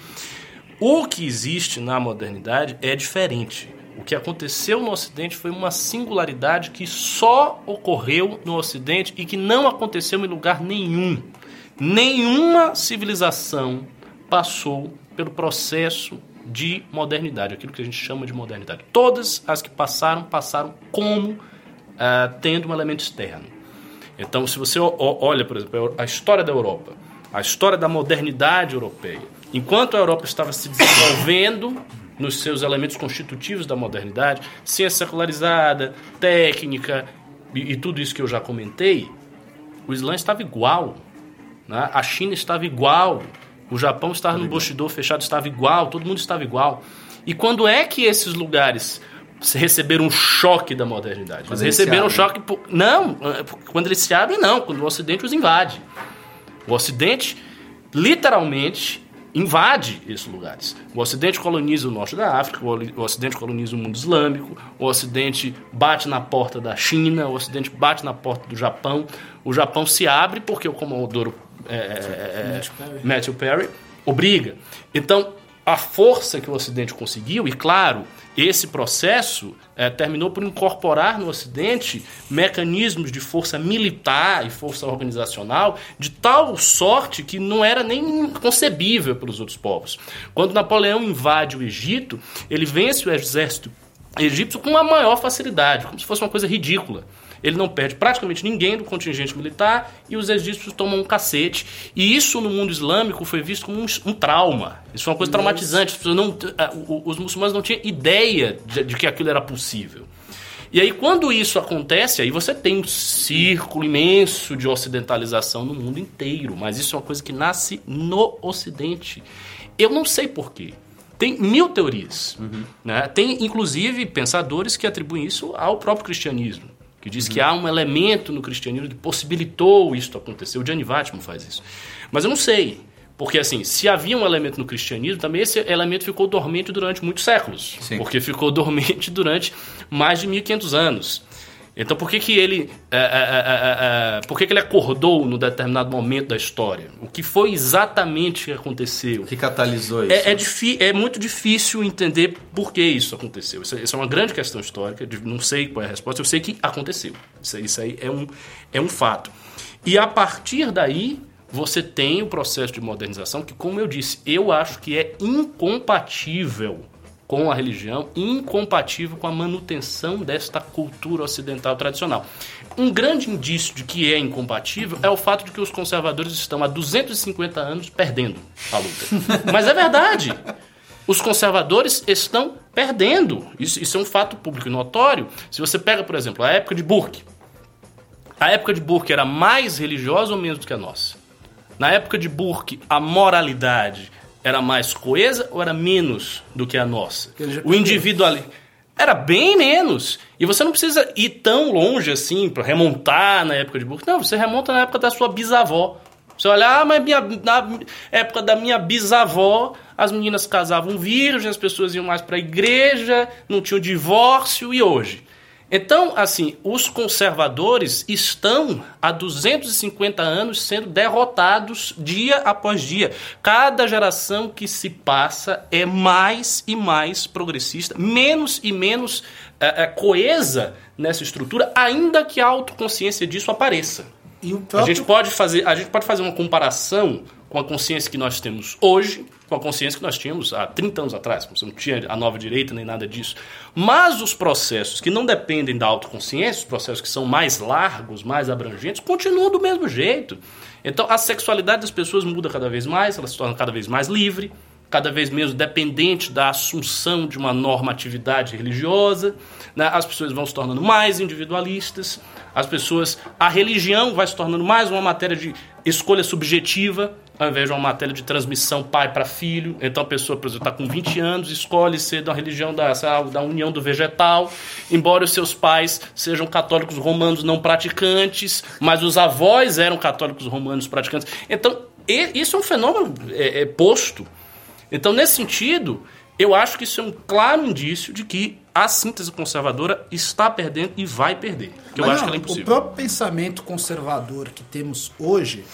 O que existe na modernidade é diferente. O que aconteceu no Ocidente foi uma singularidade que só ocorreu no Ocidente e que não aconteceu em lugar nenhum. Nenhuma civilização passou pelo processo de modernidade, aquilo que a gente chama de modernidade. Todas as que passaram, passaram como uh, tendo um elemento externo. Então, se você olha, por exemplo, a história da Europa, a história da modernidade europeia, enquanto a Europa estava se desenvolvendo nos seus elementos constitutivos da modernidade, ciência secularizada, técnica e, e tudo isso que eu já comentei, o Islã estava igual, né? a China estava igual, o Japão estava no Bushido fechado, estava igual, todo mundo estava igual. E quando é que esses lugares receberam um choque da modernidade? Quando eles receberam um choque. Por... Não, quando eles se abrem, não. Quando o Ocidente os invade. O Ocidente, literalmente, invade esses lugares. O Ocidente coloniza o norte da África, o Ocidente coloniza o mundo islâmico, o Ocidente bate na porta da China, o Ocidente bate na porta do Japão. O Japão se abre porque o Comodoro é, é, é, Matthew, Perry. Matthew Perry obriga. Então, a força que o Ocidente conseguiu, e claro, esse processo é, terminou por incorporar no Ocidente mecanismos de força militar e força organizacional de tal sorte que não era nem concebível pelos outros povos. Quando Napoleão invade o Egito, ele vence o exército egípcio com a maior facilidade, como se fosse uma coisa ridícula. Ele não perde praticamente ninguém do contingente militar e os egípcios tomam um cacete. E isso no mundo islâmico foi visto como um, um trauma. Isso foi uma coisa traumatizante. Não, os muçulmanos não tinham ideia de, de que aquilo era possível. E aí, quando isso acontece, aí você tem um círculo imenso de ocidentalização no mundo inteiro. Mas isso é uma coisa que nasce no Ocidente. Eu não sei porquê. Tem mil teorias. Uhum. Né? Tem, inclusive, pensadores que atribuem isso ao próprio cristianismo que diz uhum. que há um elemento no cristianismo que possibilitou isso acontecer. O Gianni Vattimo faz isso. Mas eu não sei. Porque, assim, se havia um elemento no cristianismo, também esse elemento ficou dormente durante muitos séculos. Sim. Porque ficou dormente durante mais de 1500 anos. Então por que, que ele. É é, é, é, é, por que, que ele acordou no determinado momento da história? O que foi exatamente que aconteceu? Que catalisou isso? É, é, é muito difícil entender por que isso aconteceu. Isso, isso, é uma grande questão histórica, não sei qual é a resposta, eu sei que aconteceu. Isso, isso aí é um, é um fato. E a partir daí, você tem o processo de modernização que, como eu disse, eu acho que é incompatível com a religião, incompatível com a manutenção desta cultura ocidental tradicional. Um grande indício de que é incompatível é o fato de que os conservadores estão há 250 anos perdendo a luta. Mas é verdade. Os conservadores estão perdendo. Isso, isso é um fato público e notório. Se você pega, por exemplo, a época de Burke. A época de Burke era mais religiosa ou menos do que a nossa? Na época de Burke, a moralidade era mais coesa ou era menos do que a nossa? O indivíduo ali era bem menos. E você não precisa ir tão longe assim para remontar na época de Burke. Não, você remonta na época da sua bisavó. Você olha, ah, mas minha, na época da minha bisavó, as meninas casavam virgens, as pessoas iam mais para a igreja, não tinham divórcio, e hoje? Então, assim, os conservadores estão há 250 anos sendo derrotados dia após dia. Cada geração que se passa é mais e mais progressista, menos e menos é, é, coesa nessa estrutura, ainda que a autoconsciência disso apareça. E o A próprio gente pode fazer, a gente pode fazer uma comparação com a consciência que nós temos hoje, com a consciência que nós tínhamos há 30 anos atrás. Você não tinha a nova direita nem nada disso. Mas os processos que não dependem da autoconsciência, os processos que são mais largos, mais abrangentes, continuam do mesmo jeito. Então a sexualidade das pessoas muda cada vez mais, ela se torna cada vez mais livre, cada vez menos dependente da assunção de uma normatividade religiosa. né? As pessoas vão se tornando mais individualistas. As pessoas, a religião vai se tornando mais uma matéria de escolha subjetiva, ao invés de uma matéria de transmissão pai para filho. Então a pessoa, por exemplo, está com 20 anos, escolhe ser da religião da, da união do vegetal, embora os seus pais sejam católicos romanos não praticantes, mas os avós eram católicos romanos praticantes. Então, isso é um fenômeno é, é, posto. Então, nesse sentido, eu acho que isso é um claro indício de que a síntese conservadora está perdendo e vai perder. Eu Mas acho não, que ela é O impossível. próprio pensamento conservador que temos hoje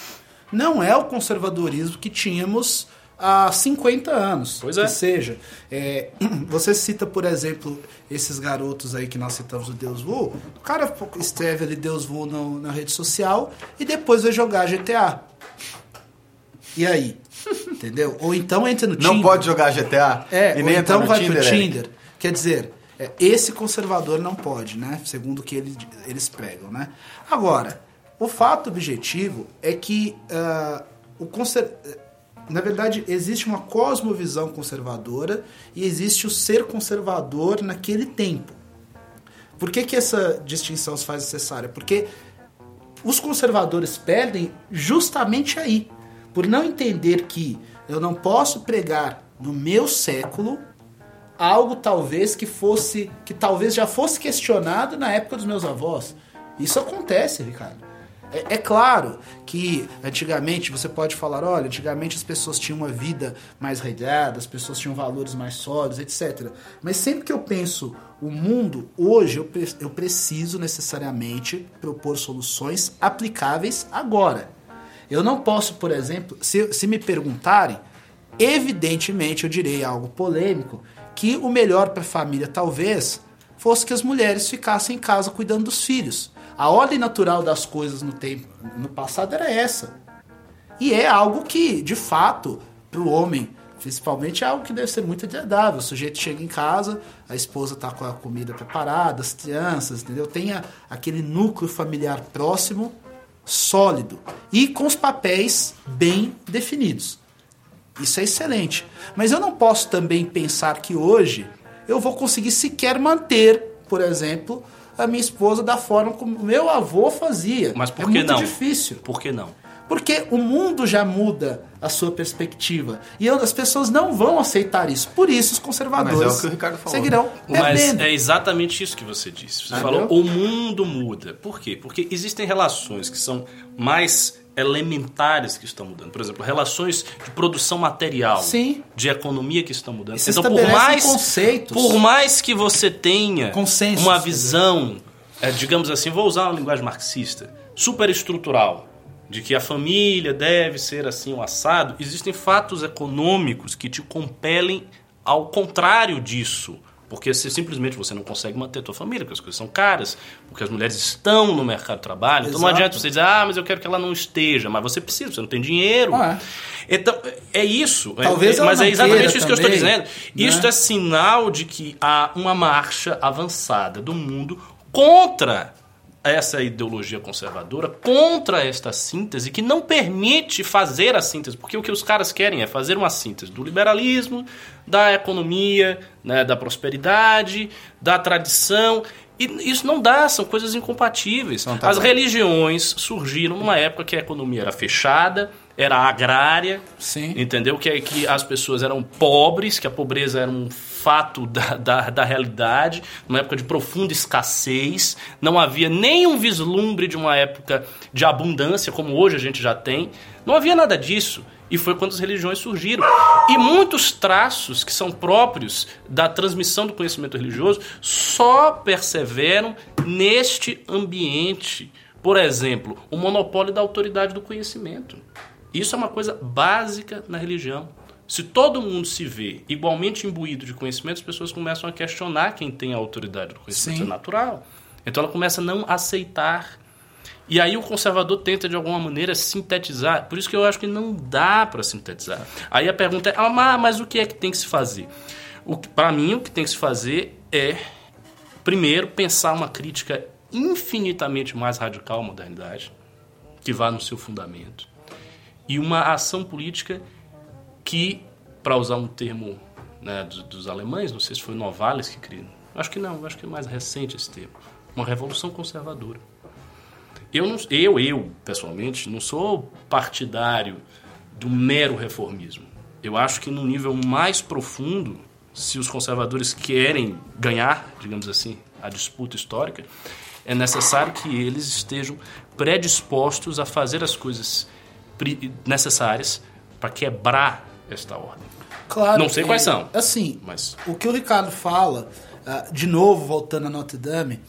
não é o conservadorismo que tínhamos há 50 anos. Pois que é. seja. É, você cita, por exemplo, esses garotos aí que nós citamos do Deus Vu. O cara escreve ali Deus Vu no- na rede social e depois vai jogar GTA. E aí? Entendeu? Ou então entra no Não Tinder. pode jogar GTA É, e nem então vai Tinder, pro. Tinder. Quer dizer, é, esse conservador não pode, né? Segundo o que eles, eles pregam, né? Agora, o fato objetivo é que ah, o conser... na verdade existe uma cosmovisão conservadora e existe o ser conservador naquele tempo. Por que, que essa distinção se faz necessária? Porque os conservadores perdem justamente aí, por não entender que eu não posso pregar no meu século algo talvez que fosse que talvez já fosse questionado na época dos meus avós. Isso acontece, Ricardo. É, é claro que antigamente você pode falar, olha, antigamente as pessoas tinham uma vida mais regrada, as pessoas tinham valores mais sólidos, etc. Mas sempre que eu penso o mundo hoje, eu, pre- eu preciso necessariamente propor soluções aplicáveis agora. Eu não posso, por exemplo, se, se me perguntarem, evidentemente eu direi algo polêmico, que o melhor para a família talvez fosse que as mulheres ficassem em casa cuidando dos filhos. A ordem natural das coisas no tempo, no passado era essa. E é algo que, de fato, para o homem, principalmente, é algo que deve ser muito agradável. O sujeito chega em casa, a esposa está com a comida preparada, as crianças, entendeu? Tem a- aquele núcleo familiar próximo, sólido e com os papéis bem definidos. Isso é excelente. Mas eu não posso também pensar que hoje eu vou conseguir sequer manter, por exemplo, a minha esposa da forma como meu avô fazia. Mas por é que muito não? difícil. Por que não? Porque o mundo já muda a sua perspectiva. E as pessoas não vão aceitar isso. Por isso os conservadores Mas é o que o Ricardo falou. seguirão Mas perdendo. é exatamente isso que você disse. Você Ah, falou, o mundo muda. Por quê? Porque existem relações que são mais elementares que estão mudando. Por exemplo, relações de produção material, Sim. de economia que estão mudando. Se Então, por mais, conceitos. por mais que você tenha Consensos, uma visão, é, digamos assim, vou usar uma linguagem marxista, superestrutural, de que a família deve ser assim o assado, existem fatos econômicos que te compelem ao contrário disso. Porque se simplesmente você não consegue manter a tua família, porque as coisas são caras, porque as mulheres estão no mercado de trabalho. Então não Exato. adianta você dizer, ah, mas eu quero que ela não esteja, mas você precisa, você não tem dinheiro. Ah, Então, é isso. Talvez é, mas é exatamente isso que eu estou também, dizendo. né? Isto é sinal de que há uma marcha avançada do mundo contra essa ideologia conservadora, contra esta síntese que não permite fazer a síntese, porque o que os caras querem é fazer uma síntese do liberalismo, da economia, né, da prosperidade, da tradição. E isso não dá, são coisas incompatíveis. Tá As bom. religiões surgiram numa época que a economia era fechada, era agrária, Sim. entendeu? Que, que as pessoas eram pobres, que a pobreza era um fato da, da, da realidade, numa época de profunda escassez, não havia nenhum vislumbre de uma época de abundância, como hoje a gente já tem, não havia nada disso. E foi quando as religiões surgiram. E muitos traços que são próprios da transmissão do conhecimento religioso só perseveram neste ambiente. Por exemplo, o monopólio da autoridade do conhecimento. Isso é uma coisa básica na religião. Se todo mundo se vê igualmente imbuído de conhecimento, as pessoas começam a questionar quem tem a autoridade do conhecimento. Sim. É natural. Então ela começa a não aceitar. E aí o conservador tenta de alguma maneira sintetizar. Por isso que eu acho que não dá para sintetizar. Aí a pergunta é: ah, mas o que é que tem que se fazer? Para mim, o que tem que se fazer é, primeiro, pensar uma crítica infinitamente mais radical à modernidade, que vá no seu fundamento, e uma ação política que, para usar um termo né, dos, dos, alemães, não sei se foi Novalis que criou, acho que não, acho que é mais recente esse termo, uma revolução conservadora. Eu, não, eu, eu, pessoalmente, não sou partidário do mero reformismo. Eu acho que no nível mais profundo, se os conservadores querem ganhar, digamos assim, a disputa histórica, é necessário que eles estejam predispostos a fazer as coisas necessárias para quebrar esta ordem. Claro. Não sei quais são. Assim, mas... o que o Ricardo fala, uh, de novo, voltando a Notre Dame,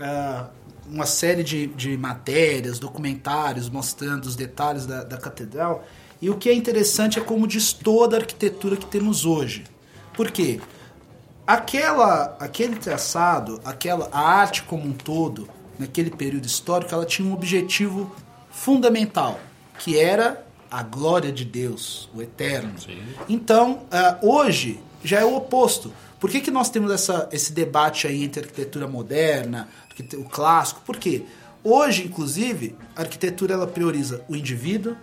uh, uma série de, de matérias, documentários mostrando os detalhes da, da catedral. E o que é interessante é como diz toda a arquitetura que temos hoje. Por quê? Aquela, aquele traçado, aquela, a arte como um todo, naquele período histórico, ela tinha um objetivo fundamental, que era a glória de Deus, o eterno. Sim. Então, uh, hoje já é o oposto. Por que, que nós temos essa, esse debate aí entre arquitetura moderna, o clássico? Por quê? Hoje, inclusive, a arquitetura ela prioriza o indivíduo,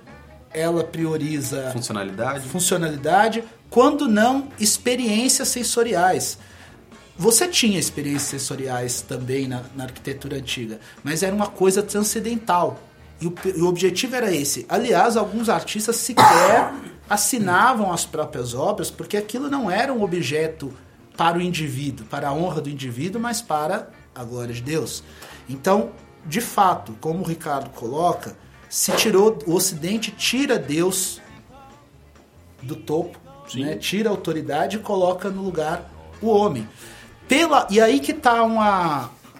ela prioriza funcionalidade, funcionalidade, quando não experiências sensoriais. Você tinha experiências sensoriais também na, na arquitetura antiga, mas era uma coisa transcendental. E o, o, objetivo era esse. Aliás, alguns artistas sequer assinavam as próprias obras, porque aquilo não era um objeto para o indivíduo, para a honra do indivíduo, mas para a glória de Deus. Então, de fato, como o Ricardo coloca, se tirou o Ocidente tira Deus do topo, né? tira a autoridade e coloca no lugar o homem. Pela e aí que está um,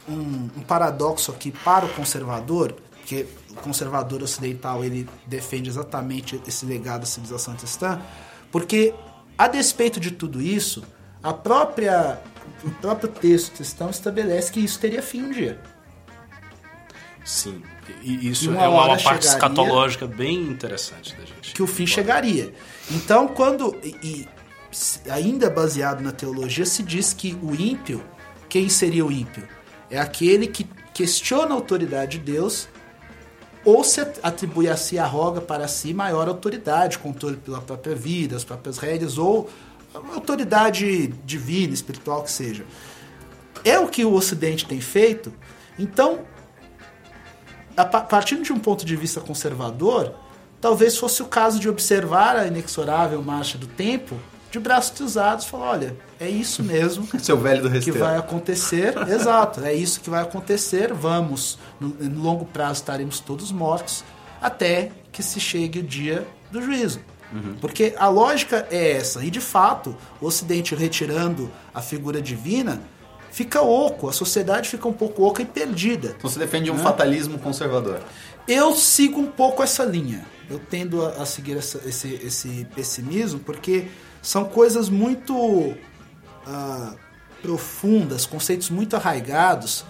um paradoxo aqui para o conservador, que o conservador ocidental ele defende exatamente esse legado da civilização cristã, porque a despeito de tudo isso, a própria, o próprio texto cristão estabelece que isso teria fim um dia. Sim, e isso uma é uma, uma parte escatológica bem interessante da gente. Que o fim chegaria. Então, quando. E, ainda baseado na teologia, se diz que o ímpio, quem seria o ímpio? É aquele que questiona a autoridade de Deus ou se atribui a si, arroga para si maior autoridade, controle pela própria vida, as próprias regras, ou autoridade divina, espiritual que seja. É o que o Ocidente tem feito. Então, a partir de um ponto de vista conservador, talvez fosse o caso de observar a inexorável marcha do tempo de braços cruzados, falar, olha, é isso mesmo Seu velho do que vai acontecer. Exato, é isso que vai acontecer. Vamos, no, no longo prazo estaremos todos mortos até que se chegue o dia do juízo. Uhum. Porque a lógica é essa, e de fato, o Ocidente retirando a figura divina fica oco, a sociedade fica um pouco oca e perdida. Então você defende um né? fatalismo conservador? Eu sigo um pouco essa linha. Eu tendo a, a seguir essa, esse, esse pessimismo, porque são coisas muito uh, profundas, conceitos muito arraigados,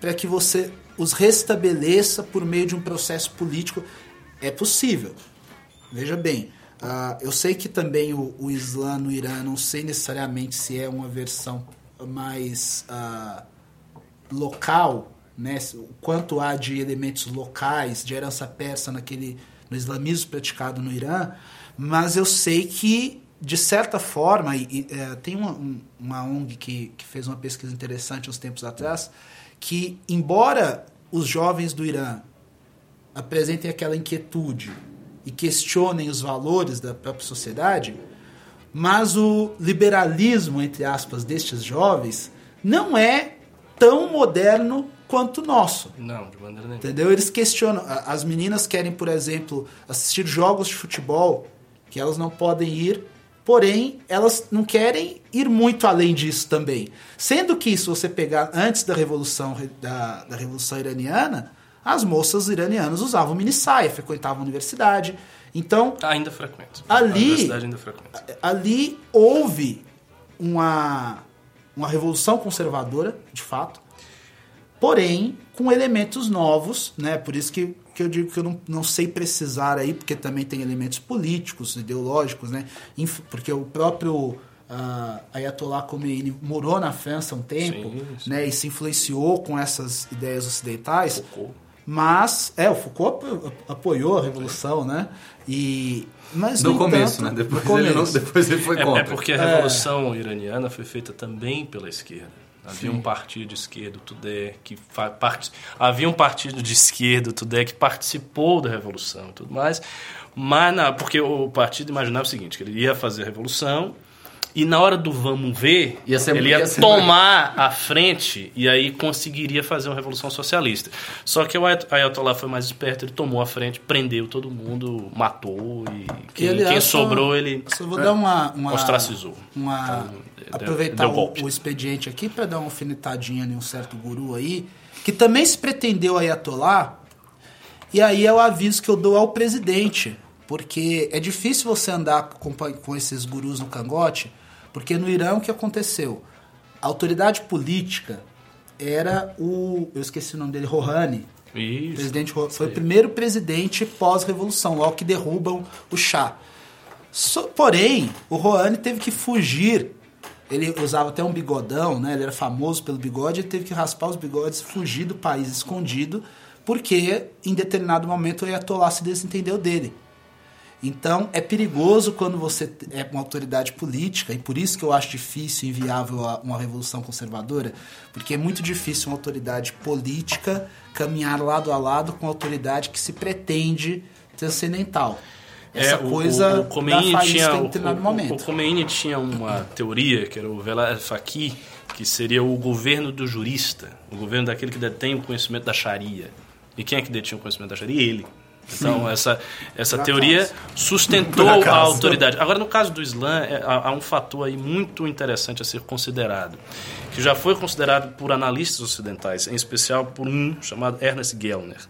para que você os restabeleça por meio de um processo político. É possível. Veja bem, uh, eu sei que também o, o Islã no Irã, não sei necessariamente se é uma versão mais uh, local, né? o quanto há de elementos locais, de herança persa naquele, no islamismo praticado no Irã, mas eu sei que, de certa forma, e, é, tem uma, um, uma ONG que, que fez uma pesquisa interessante uns tempos atrás, que, embora os jovens do Irã apresentem aquela inquietude e questionem os valores da própria sociedade, mas o liberalismo, entre aspas, destes jovens não é tão moderno quanto o nosso. Não, de maneira nenhuma. Entendeu? Eles questionam. As meninas querem, por exemplo, assistir jogos de futebol que elas não podem ir, porém elas não querem ir muito além disso também. Sendo que, se você pegar antes da revolução da, da revolução iraniana, as moças iranianas usavam mini saia, frequentavam a universidade. Então. Ainda frequente. Ali. Ainda. Ali houve uma, uma revolução conservadora, de fato. porém com elementos novos, né? Por isso que, que eu digo que eu não, não sei precisar aí, porque também tem elementos políticos, ideológicos, né? Inf- Porque o próprio ah, Ayatollah Khomeini morou na França um tempo, Sim, sim. né? E se influenciou com essas ideias ocidentais. Foucault. Mas, é, o Foucault apo- apoiou a revolução, né? E, mas, No no começo, entanto, né? Depois, no ele, não- começo. depois ele foi É, contra. é porque a Revolução Iraniana foi feita também pela esquerda. Havia um partido de esquerda, o Tudeh, que part... havia um partido de esquerda, o Tudeh, que participou da revolução e tudo mais. Mas na... porque o partido imaginava o seguinte, que ele ia fazer a revolução e na hora do vamos ver, Ia ele ia, ia tomar a frente e aí conseguiria fazer uma revolução socialista. Só que o Ayat- Ayatollah foi mais esperto, ele tomou a frente, prendeu todo mundo, matou e quem, E, aliás, quem só- sobrou ele Só vou dar uma. uma ostracizou. uma- Então, aproveitar deu o, golpe. o expediente aqui para dar uma alfinetadinha em um certo guru aí, que também se pretendeu Ayatollah, e aí é o aviso que eu dou ao presidente, porque é difícil você andar com, com esses gurus no cangote, porque no Irã o que aconteceu? A autoridade política era o. Eu esqueci o nome dele, Rouhani. Isso. Presidente foi o primeiro presidente pós-revolução, logo que derrubam o Shah. So- porém, o Rouhani teve que fugir. Ele usava até um bigodão, né? Ele era famoso pelo bigode, ele teve que raspar os bigodes, fugir do país escondido, porque em determinado momento o Ayatollah se desentendeu dele. Então é perigoso quando você é uma autoridade política, e por isso que eu acho difícil e inviável uma revolução conservadora, porque é muito difícil uma autoridade política caminhar lado a lado com uma autoridade que se pretende transcendental. Essa É, o- coisa o, o da Khomeini faísca tinha, o, determinado o- momento. o Khomeini tinha uma teoria, que era o Faqih, que seria o governo do jurista, o governo daquele que detém o conhecimento da Sharia. E quem é que detinha o conhecimento da Sharia? Ele. Então, essa, essa teoria sustentou a autoridade. Agora, no caso do Islã, é- há, há um fator aí muito interessante a ser considerado, que já foi considerado por analistas ocidentais, em especial por um chamado Ernest Gellner.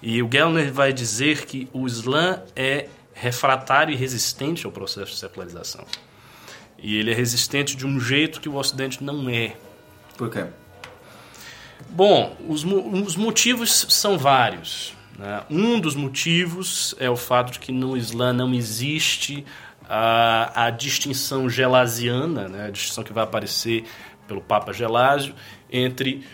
E o Gellner vai dizer que o Islã é refratário e resistente ao processo de secularização. E ele é resistente de um jeito que o Ocidente não é. Por quê? Bom, os, os motivos são vários. Né? Um dos motivos é o fato de que no Islã não existe a, a distinção gelasiana, né? a distinção que vai aparecer pelo Papa Gelásio, entre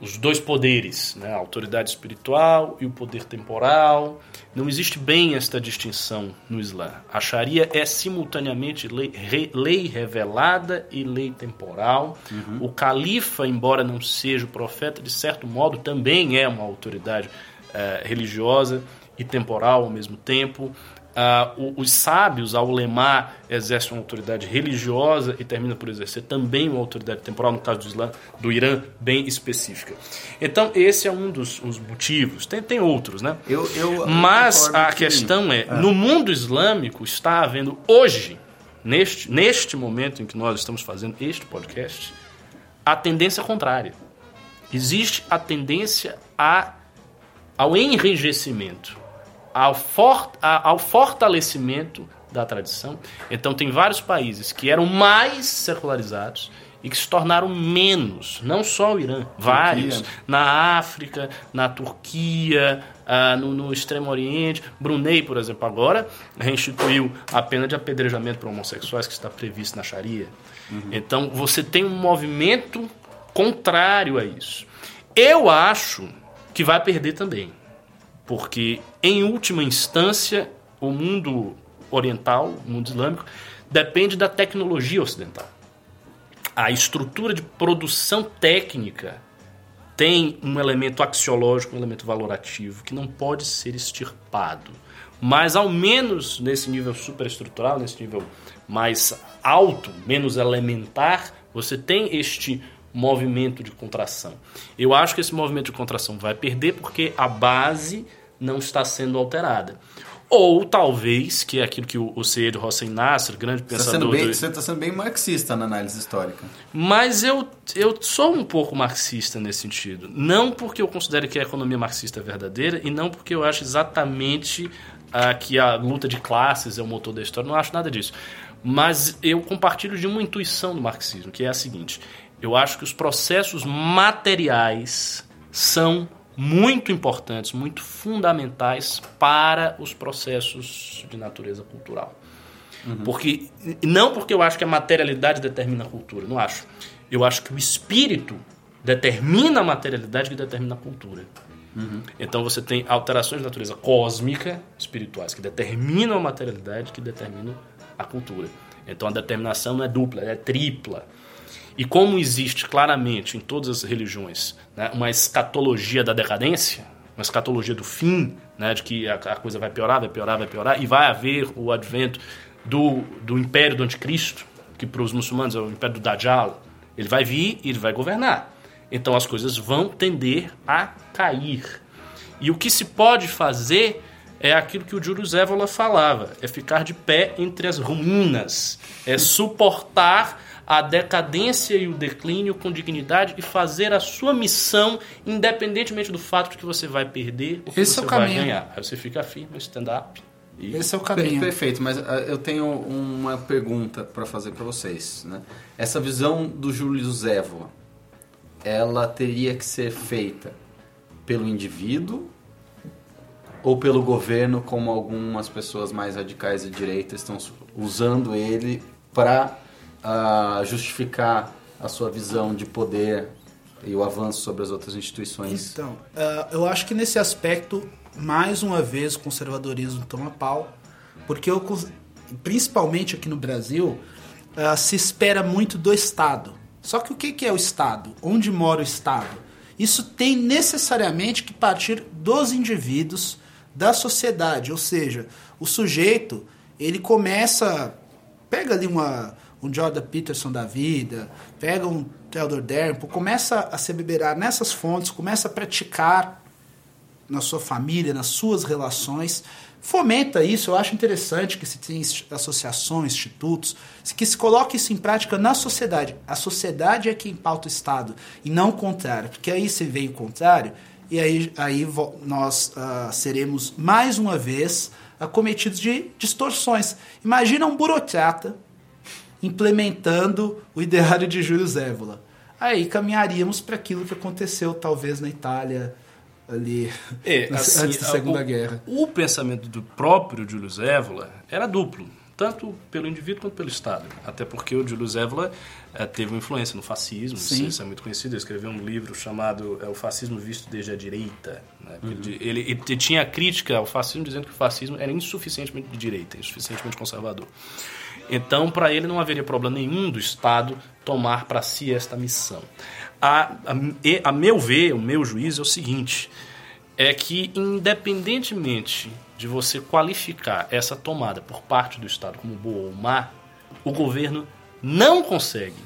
os dois poderes, né? a autoridade espiritual e o poder temporal. Não existe bem esta distinção no Islã. A Sharia é simultaneamente lei, re- lei revelada e lei temporal. O califa, embora não seja o profeta, de certo modo também é uma autoridade eh, religiosa e temporal ao mesmo tempo. Ah, o- os sábios, ao lemar, exercem uma autoridade religiosa e termina por exercer também uma autoridade temporal, no caso do Islã, do Irã, bem específica. Então, esse é um dos os motivos. Tem, tem outros, né? Eu, eu Mas a que- questão é, no mundo islâmico está havendo hoje, neste, neste momento em que nós estamos fazendo este podcast, a tendência contrária. Existe a tendência a, ao enrijecimento, ao, for, ao fortalecimento da tradição. Então tem vários países que eram mais secularizados e que se tornaram menos, não só o Irã, vários, na África, na Turquia, ah, no, no Extremo Oriente, Brunei, por exemplo, agora reinstituiu a pena de apedrejamento para homossexuais que está prevista na Sharia. Então você tem um movimento contrário a isso. Eu acho que vai perder também, porque em última instância o mundo oriental, o mundo islâmico, depende da tecnologia ocidental. A estrutura de produção técnica tem um elemento axiológico, um elemento valorativo que não pode ser extirpado. Mas ao menos nesse nível superestrutural, nesse nível mais alto, menos elementar, você tem este movimento de contração. Eu acho que esse movimento de contração vai perder porque a base não está sendo alterada. Ou talvez, que é aquilo que o, o Seyed Hossein Nasr, grande Você está pensador sendo, bem, do- você tá sendo bem marxista na análise histórica. mas eu, eu sou um pouco marxista nesse sentido. Não porque eu considero que a economia marxista é verdadeira e não porque eu acho exatamente ah, que a luta de classes é o motor da história. Não acho nada disso. Mas eu compartilho de uma intuição do marxismo, que é a seguinte: eu acho que os processos materiais são muito importantes, muito fundamentais para os processos de natureza cultural. Porque não porque eu acho que a materialidade determina a cultura, não acho. Eu acho que o espírito determina a materialidade que determina a cultura. Então você tem alterações de natureza cósmica, espirituais, que determinam a materialidade, que determinam a cultura. Então a determinação não é dupla, é tripla. E como existe claramente em todas as religiões né, uma escatologia da decadência, uma escatologia do fim, né, de que a, a coisa vai piorar, vai piorar, vai piorar, e vai haver o advento do, do império do anticristo, que para os muçulmanos é o império do Dajjal, ele vai vir e ele vai governar. Então as coisas vão tender a cair. E o que se pode fazer é aquilo que o Júlio Zévola falava, é ficar de pé entre as ruínas, é suportar a decadência e o declínio com dignidade e fazer a sua missão independentemente do fato de que você vai perder ou que Esse você é o vai caminho. ganhar. Aí você fica firme, stand-up. E... Esse é o caminho. Perfeito, mas ah, eu tenho uma pergunta para fazer para vocês. Né? Essa visão do Júlio Zévola, ela teria que ser feita pelo indivíduo ou pelo governo, como algumas pessoas mais radicais de direita estão usando ele para justificar a sua visão de poder e o avanço sobre as outras instituições? Então, ah, eu acho que nesse aspecto, mais uma vez, o conservadorismo toma pau, porque eu, principalmente aqui no Brasil, ah, se espera muito do Estado. Só que o que que é o Estado? Onde mora o Estado? Isso tem necessariamente que partir dos indivíduos, da sociedade, ou seja, o sujeito ele começa pega ali uma, um Jordan Peterson da vida, pega um Theodore Derpo, começa a se beberar nessas fontes, começa a praticar na sua família, nas suas relações, fomenta isso, eu acho interessante que se tenha associações, institutos, que se coloque isso em prática na sociedade. A sociedade é quem pauta o Estado, e não o contrário, porque aí se vem o contrário, e aí, aí nós ah, seremos mais uma vez acometidos de distorções. Imagina um burocrata implementando o ideário de Júlio Zévola. Aí caminharíamos para aquilo que aconteceu talvez na Itália ali É, assim, antes da Segunda o, Guerra. O pensamento do próprio Júlio Zévola era duplo, tanto pelo indivíduo quanto pelo Estado. Até porque o Júlio Zévola eh, teve uma influência no fascismo, Sim. isso, é muito conhecido. Ele escreveu um livro chamado é, O Fascismo Visto Desde a Direita. né? Ele, ele, ele tinha a crítica ao fascismo dizendo que o fascismo era insuficientemente de direita, insuficientemente conservador. Então, para ele não haveria problema nenhum do Estado tomar para si esta missão. A, a, a meu ver, o meu juízo é o seguinte: é que, independentemente de você qualificar essa tomada por parte do Estado como boa ou má, o governo não consegue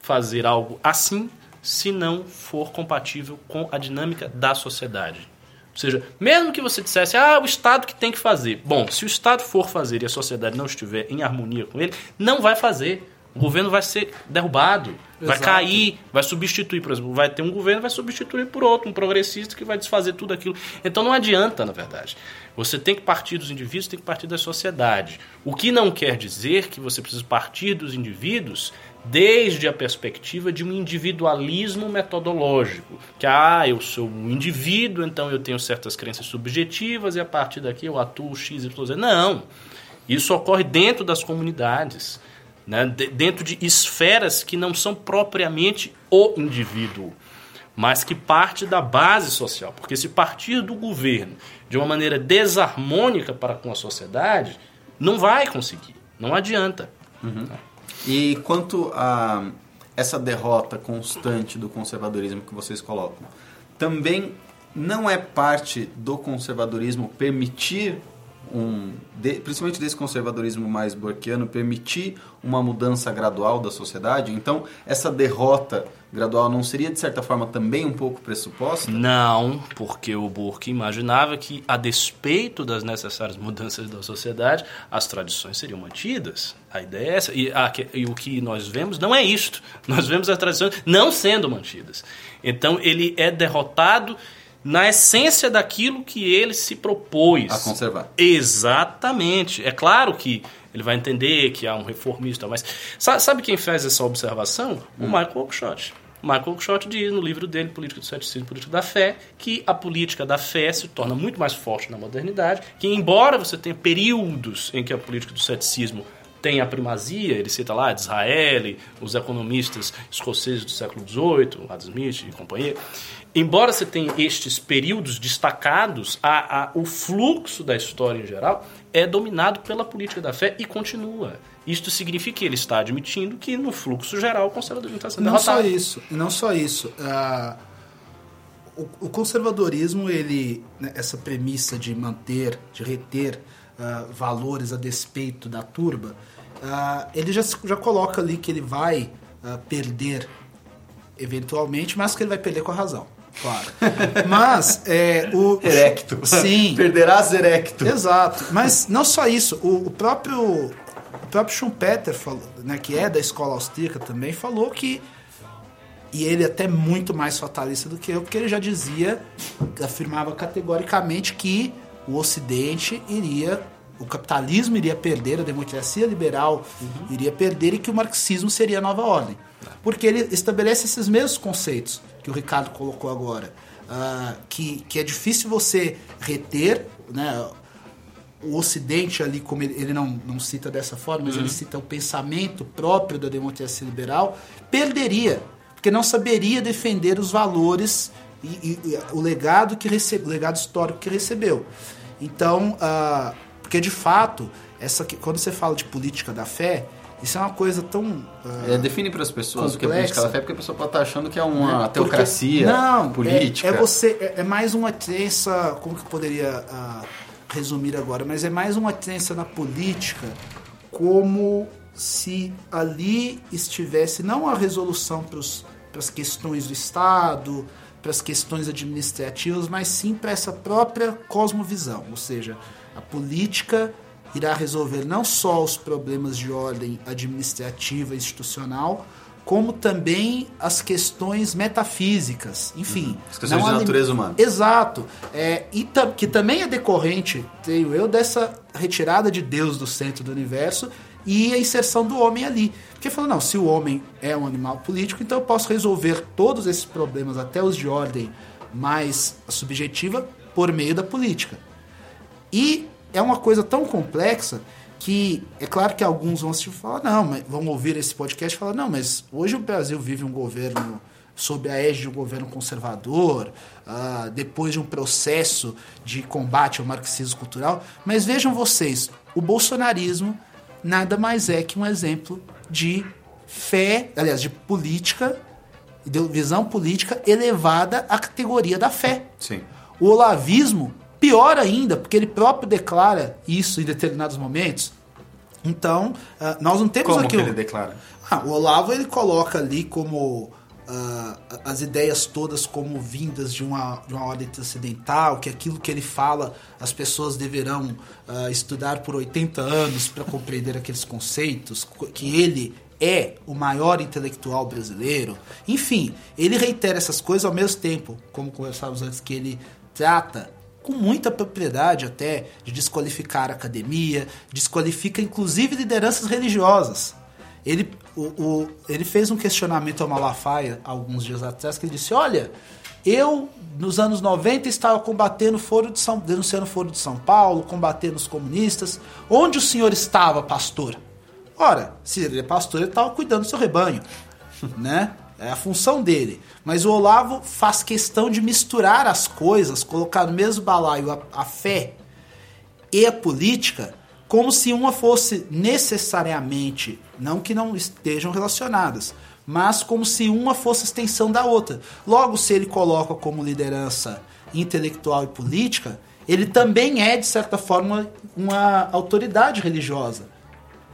fazer algo assim se não for compatível com a dinâmica da sociedade. Ou seja, mesmo que você dissesse, ah, o Estado que tem que fazer. Bom, se o Estado for fazer e a sociedade não estiver em harmonia com ele, não vai fazer. O governo vai ser derrubado, vai Exato. cair, vai substituir, por exemplo, vai ter um governo vai substituir por outro, um progressista que vai desfazer tudo aquilo. Então não adianta, na verdade. Você tem que partir dos indivíduos, tem que partir da sociedade. O que não quer dizer que você precisa partir dos indivíduos desde a perspectiva de um individualismo metodológico. Que, ah, eu sou um indivíduo, então eu tenho certas crenças subjetivas e a partir daqui eu atuo X, Y, Z. Não. Isso ocorre dentro das comunidades, né? De- dentro de esferas que não são propriamente o indivíduo, mas que parte da base social. Porque se partir do governo de uma maneira desarmônica para com a sociedade, não vai conseguir, não adianta. E quanto a essa derrota constante do conservadorismo que vocês colocam, também não é parte do conservadorismo permitir um, de- principalmente desse conservadorismo mais burkeano, permitir uma mudança gradual da sociedade? Então, essa derrota gradual não seria, de certa forma, também um pouco pressuposta? Não, porque o Burke imaginava que, a despeito das necessárias mudanças da sociedade, as tradições seriam mantidas. A ideia é essa. E, a e o que nós vemos não é isto. Nós vemos as tradições não sendo mantidas. Então, ele é derrotado na essência daquilo que ele se propôs. A conservar. Exatamente. É claro que ele vai entender que há um reformista, mas sa- sabe quem fez essa observação? O Michael Oakeshott. Michael Oakeshott diz no livro dele, Política do Ceticismo e Política da Fé, que a política da fé se torna muito mais forte na modernidade, que embora você tenha períodos em que a política do ceticismo tem a primazia, ele cita lá Disraeli, os economistas escoceses do século XVIII, Adam Smith e companhia. Embora você tenha estes períodos destacados, a, a, o fluxo da história em geral é dominado pela política da fé e continua. Isto significa que ele está admitindo que no fluxo geral o conservadorismo está sendo Não só derrotado. isso, não só isso. Ah, o, o conservadorismo, ele, né, essa premissa de manter, de reter ah, valores a despeito da turba, ah, ele já, já coloca ali que ele vai ah, perder eventualmente, mas que ele vai perder com a razão, claro. Mas é, o Erecto. Sim. Perderás erecto. Exato. Mas não só isso, o, o próprio o próprio Schumpeter, falou, né, que é da escola austríaca também, falou que e ele até muito mais fatalista do que eu, porque ele já dizia, afirmava categoricamente que o Ocidente iria, o capitalismo iria perder, a democracia liberal iria perder e que o marxismo seria a nova ordem. Porque ele estabelece esses mesmos conceitos que o Ricardo colocou agora. ah, que, que é difícil você reter, né, o Ocidente ali, como ele, ele não, não cita dessa forma, mas ele cita o pensamento próprio da democracia liberal, perderia, porque não saberia defender os valores e, e- e o legado que recebe, o legado histórico que recebeu. Então, ah, porque de fato, essa quando você fala de política da fé, isso é uma coisa tão ah, É, define para as pessoas o que é Complexa. política da fé, porque a pessoa pode estar achando que é uma né? Porque- teocracia não, é- política. É, você, é, é mais uma crença, como que eu poderia ah, resumir agora? Mas é mais uma crença na política como se ali estivesse não a resolução para as questões do Estado, para as questões administrativas, mas sim para essa própria cosmovisão. Ou seja, a política irá resolver não só os problemas de ordem administrativa e institucional, como também as questões metafísicas, enfim. Uhum. As questões não de a- natureza humana. Exato. É, e tam- que também é decorrente, creio eu, dessa retirada de Deus do centro do universo e a inserção do homem ali. Porque falou, não, se o homem é um animal político, então eu posso resolver todos esses problemas, até os de ordem mais subjetiva, por meio da política. E é uma coisa tão complexa que é claro que alguns vão assistir e falar, não, mas vão ouvir esse podcast e falar, não, mas hoje o Brasil vive um governo sob a égide de um governo conservador, ah, depois de um processo de combate ao marxismo cultural. Mas vejam vocês, o bolsonarismo nada mais é que um exemplo de fé, aliás, de política, de visão política elevada à categoria da fé. Sim. O olavismo, pior ainda, porque ele próprio declara isso em determinados momentos. Então, ah, nós não temos Como aqui. que o- ele declara? Ah, o Olavo ele coloca ali como ah, as ideias todas como vindas de uma, de uma ordem transcendental, que aquilo que ele fala as pessoas deverão ah, estudar por 80 anos para compreender aqueles conceitos, co- que ele é o maior intelectual brasileiro. Enfim, ele reitera essas coisas ao mesmo tempo, como conversávamos antes, que ele trata com muita propriedade até de desqualificar a academia, desqualifica inclusive lideranças religiosas. Ele, o, o- ele fez um questionamento ao Malafaia alguns dias atrás que ele disse: Olha, eu nos anos 90 estava combatendo foro de São, denunciando o foro de São Paulo, combatendo os comunistas. Onde o senhor estava, pastor? Ora, se ele é pastor, ele estava cuidando do seu rebanho, né? É a função dele. Mas o Olavo faz questão de misturar as coisas, colocar no mesmo balaio a, a fé e a política, como se uma fosse necessariamente, não que não estejam relacionadas, mas como se uma fosse extensão da outra. Logo, se ele coloca como liderança intelectual e política, ele também é, de certa forma, uma autoridade religiosa.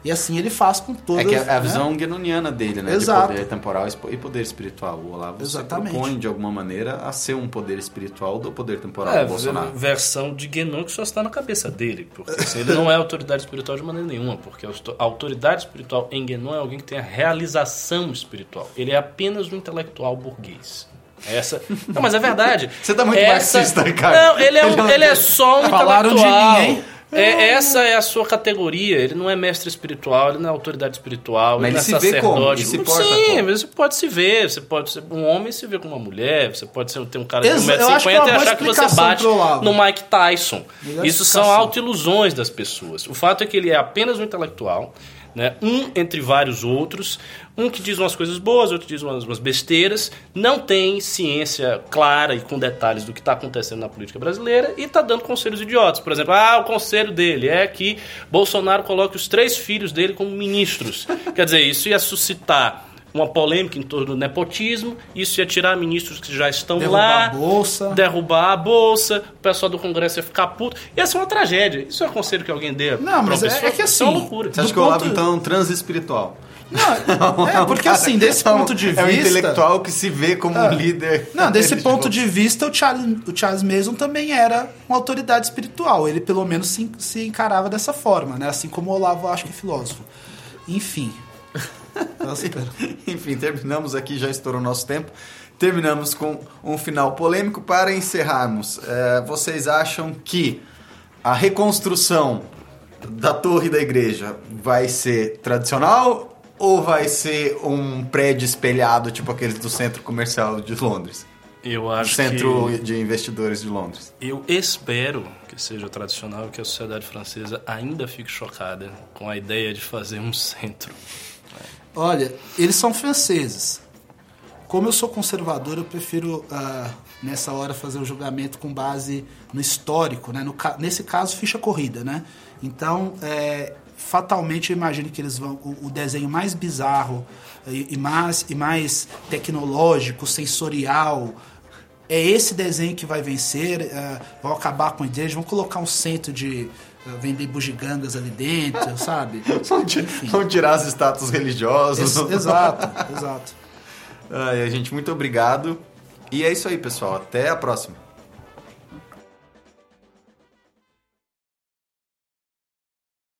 E assim ele faz com todas... É que é a né? visão guenoniana dele, né? Exato. De poder temporal e poder espiritual. O Olavo Exatamente. se propõe, de alguma maneira, a ser um poder espiritual do poder temporal É, do Bolsonaro. versão de Guénon que só está na cabeça dele. Porque assim, ele não é autoridade espiritual de maneira nenhuma. Porque a auto- a autoridade espiritual em Guénon é alguém que tem a realização espiritual. Ele é apenas um intelectual burguês. Essa... Não, mas é verdade. Você tá muito Essa- marxista, Ricardo. Não, ele é, um- Ele ele é só um Falaram de intelectual. mim, hein? É, essa é a sua categoria. Ele não é mestre espiritual, ele não é autoridade espiritual, Mas ele não é ele se vê como? sacerdote. Ele Sim, como? você pode se ver. Você pode ser um homem se ver como uma mulher. Você pode ser, ter um cara de Exa- eu acho que 1,50m é e achar que você bate no Mike Tyson. Isso são autoilusões das pessoas. O fato é que ele é apenas um intelectual, né? um entre vários outros, um que diz umas coisas boas, outro diz umas, umas besteiras, não tem ciência clara e com detalhes do que está acontecendo na política brasileira e está dando conselhos idiotas. Por exemplo, ah, o conselho dele é que Bolsonaro coloque os três filhos dele como ministros. Quer dizer, isso ia suscitar uma polêmica em torno do nepotismo, isso ia tirar ministros que já estão Derrubar lá, a bolsa. derrubar a bolsa, o pessoal do Congresso ia ficar puto. Ia ser uma tragédia. Isso é um conselho que alguém dê Não, mas uma é- é que Isso é uma assim, loucura. Você acha que o Olavo, ponto- então, é um transespiritual? Não, é, porque assim, desse É um- ponto de É um vista. intelectual que se vê como um Ah. líder. Não, desse ponto de vista, o Charles, o Charles Mason também era uma autoridade espiritual. Ele, pelo menos, se, se encarava dessa forma, né? Assim como o Olavo, acho que é filósofo. Enfim. Nossa, pera. Enfim, terminamos aqui, já estourou o nosso tempo. Terminamos com um final polêmico. Para encerrarmos, é, vocês acham que a reconstrução da torre da igreja vai ser tradicional ou vai ser um prédio espelhado, tipo aqueles do centro comercial de Londres? Eu acho Centro que... de investidores de Londres. Eu espero que seja tradicional e que a sociedade francesa ainda fique chocada com a ideia de fazer um centro. Olha, eles são franceses. Como eu sou conservador, eu prefiro, ah, nessa hora, fazer o julgamento com base no histórico, né? No nesse caso, ficha corrida, né? Então, é, fatalmente, eu imagino que eles vão... O, o desenho mais bizarro e, e mais, e mais tecnológico, sensorial... É esse desenho que vai vencer, ah, vão acabar com a igreja, vão colocar um centro de vender bugigangas ali dentro, sabe? Vão tirar as estátuas religiosas. Ex- exato, exato. Ai, gente, muito obrigado. E é isso aí, pessoal. Até a próxima.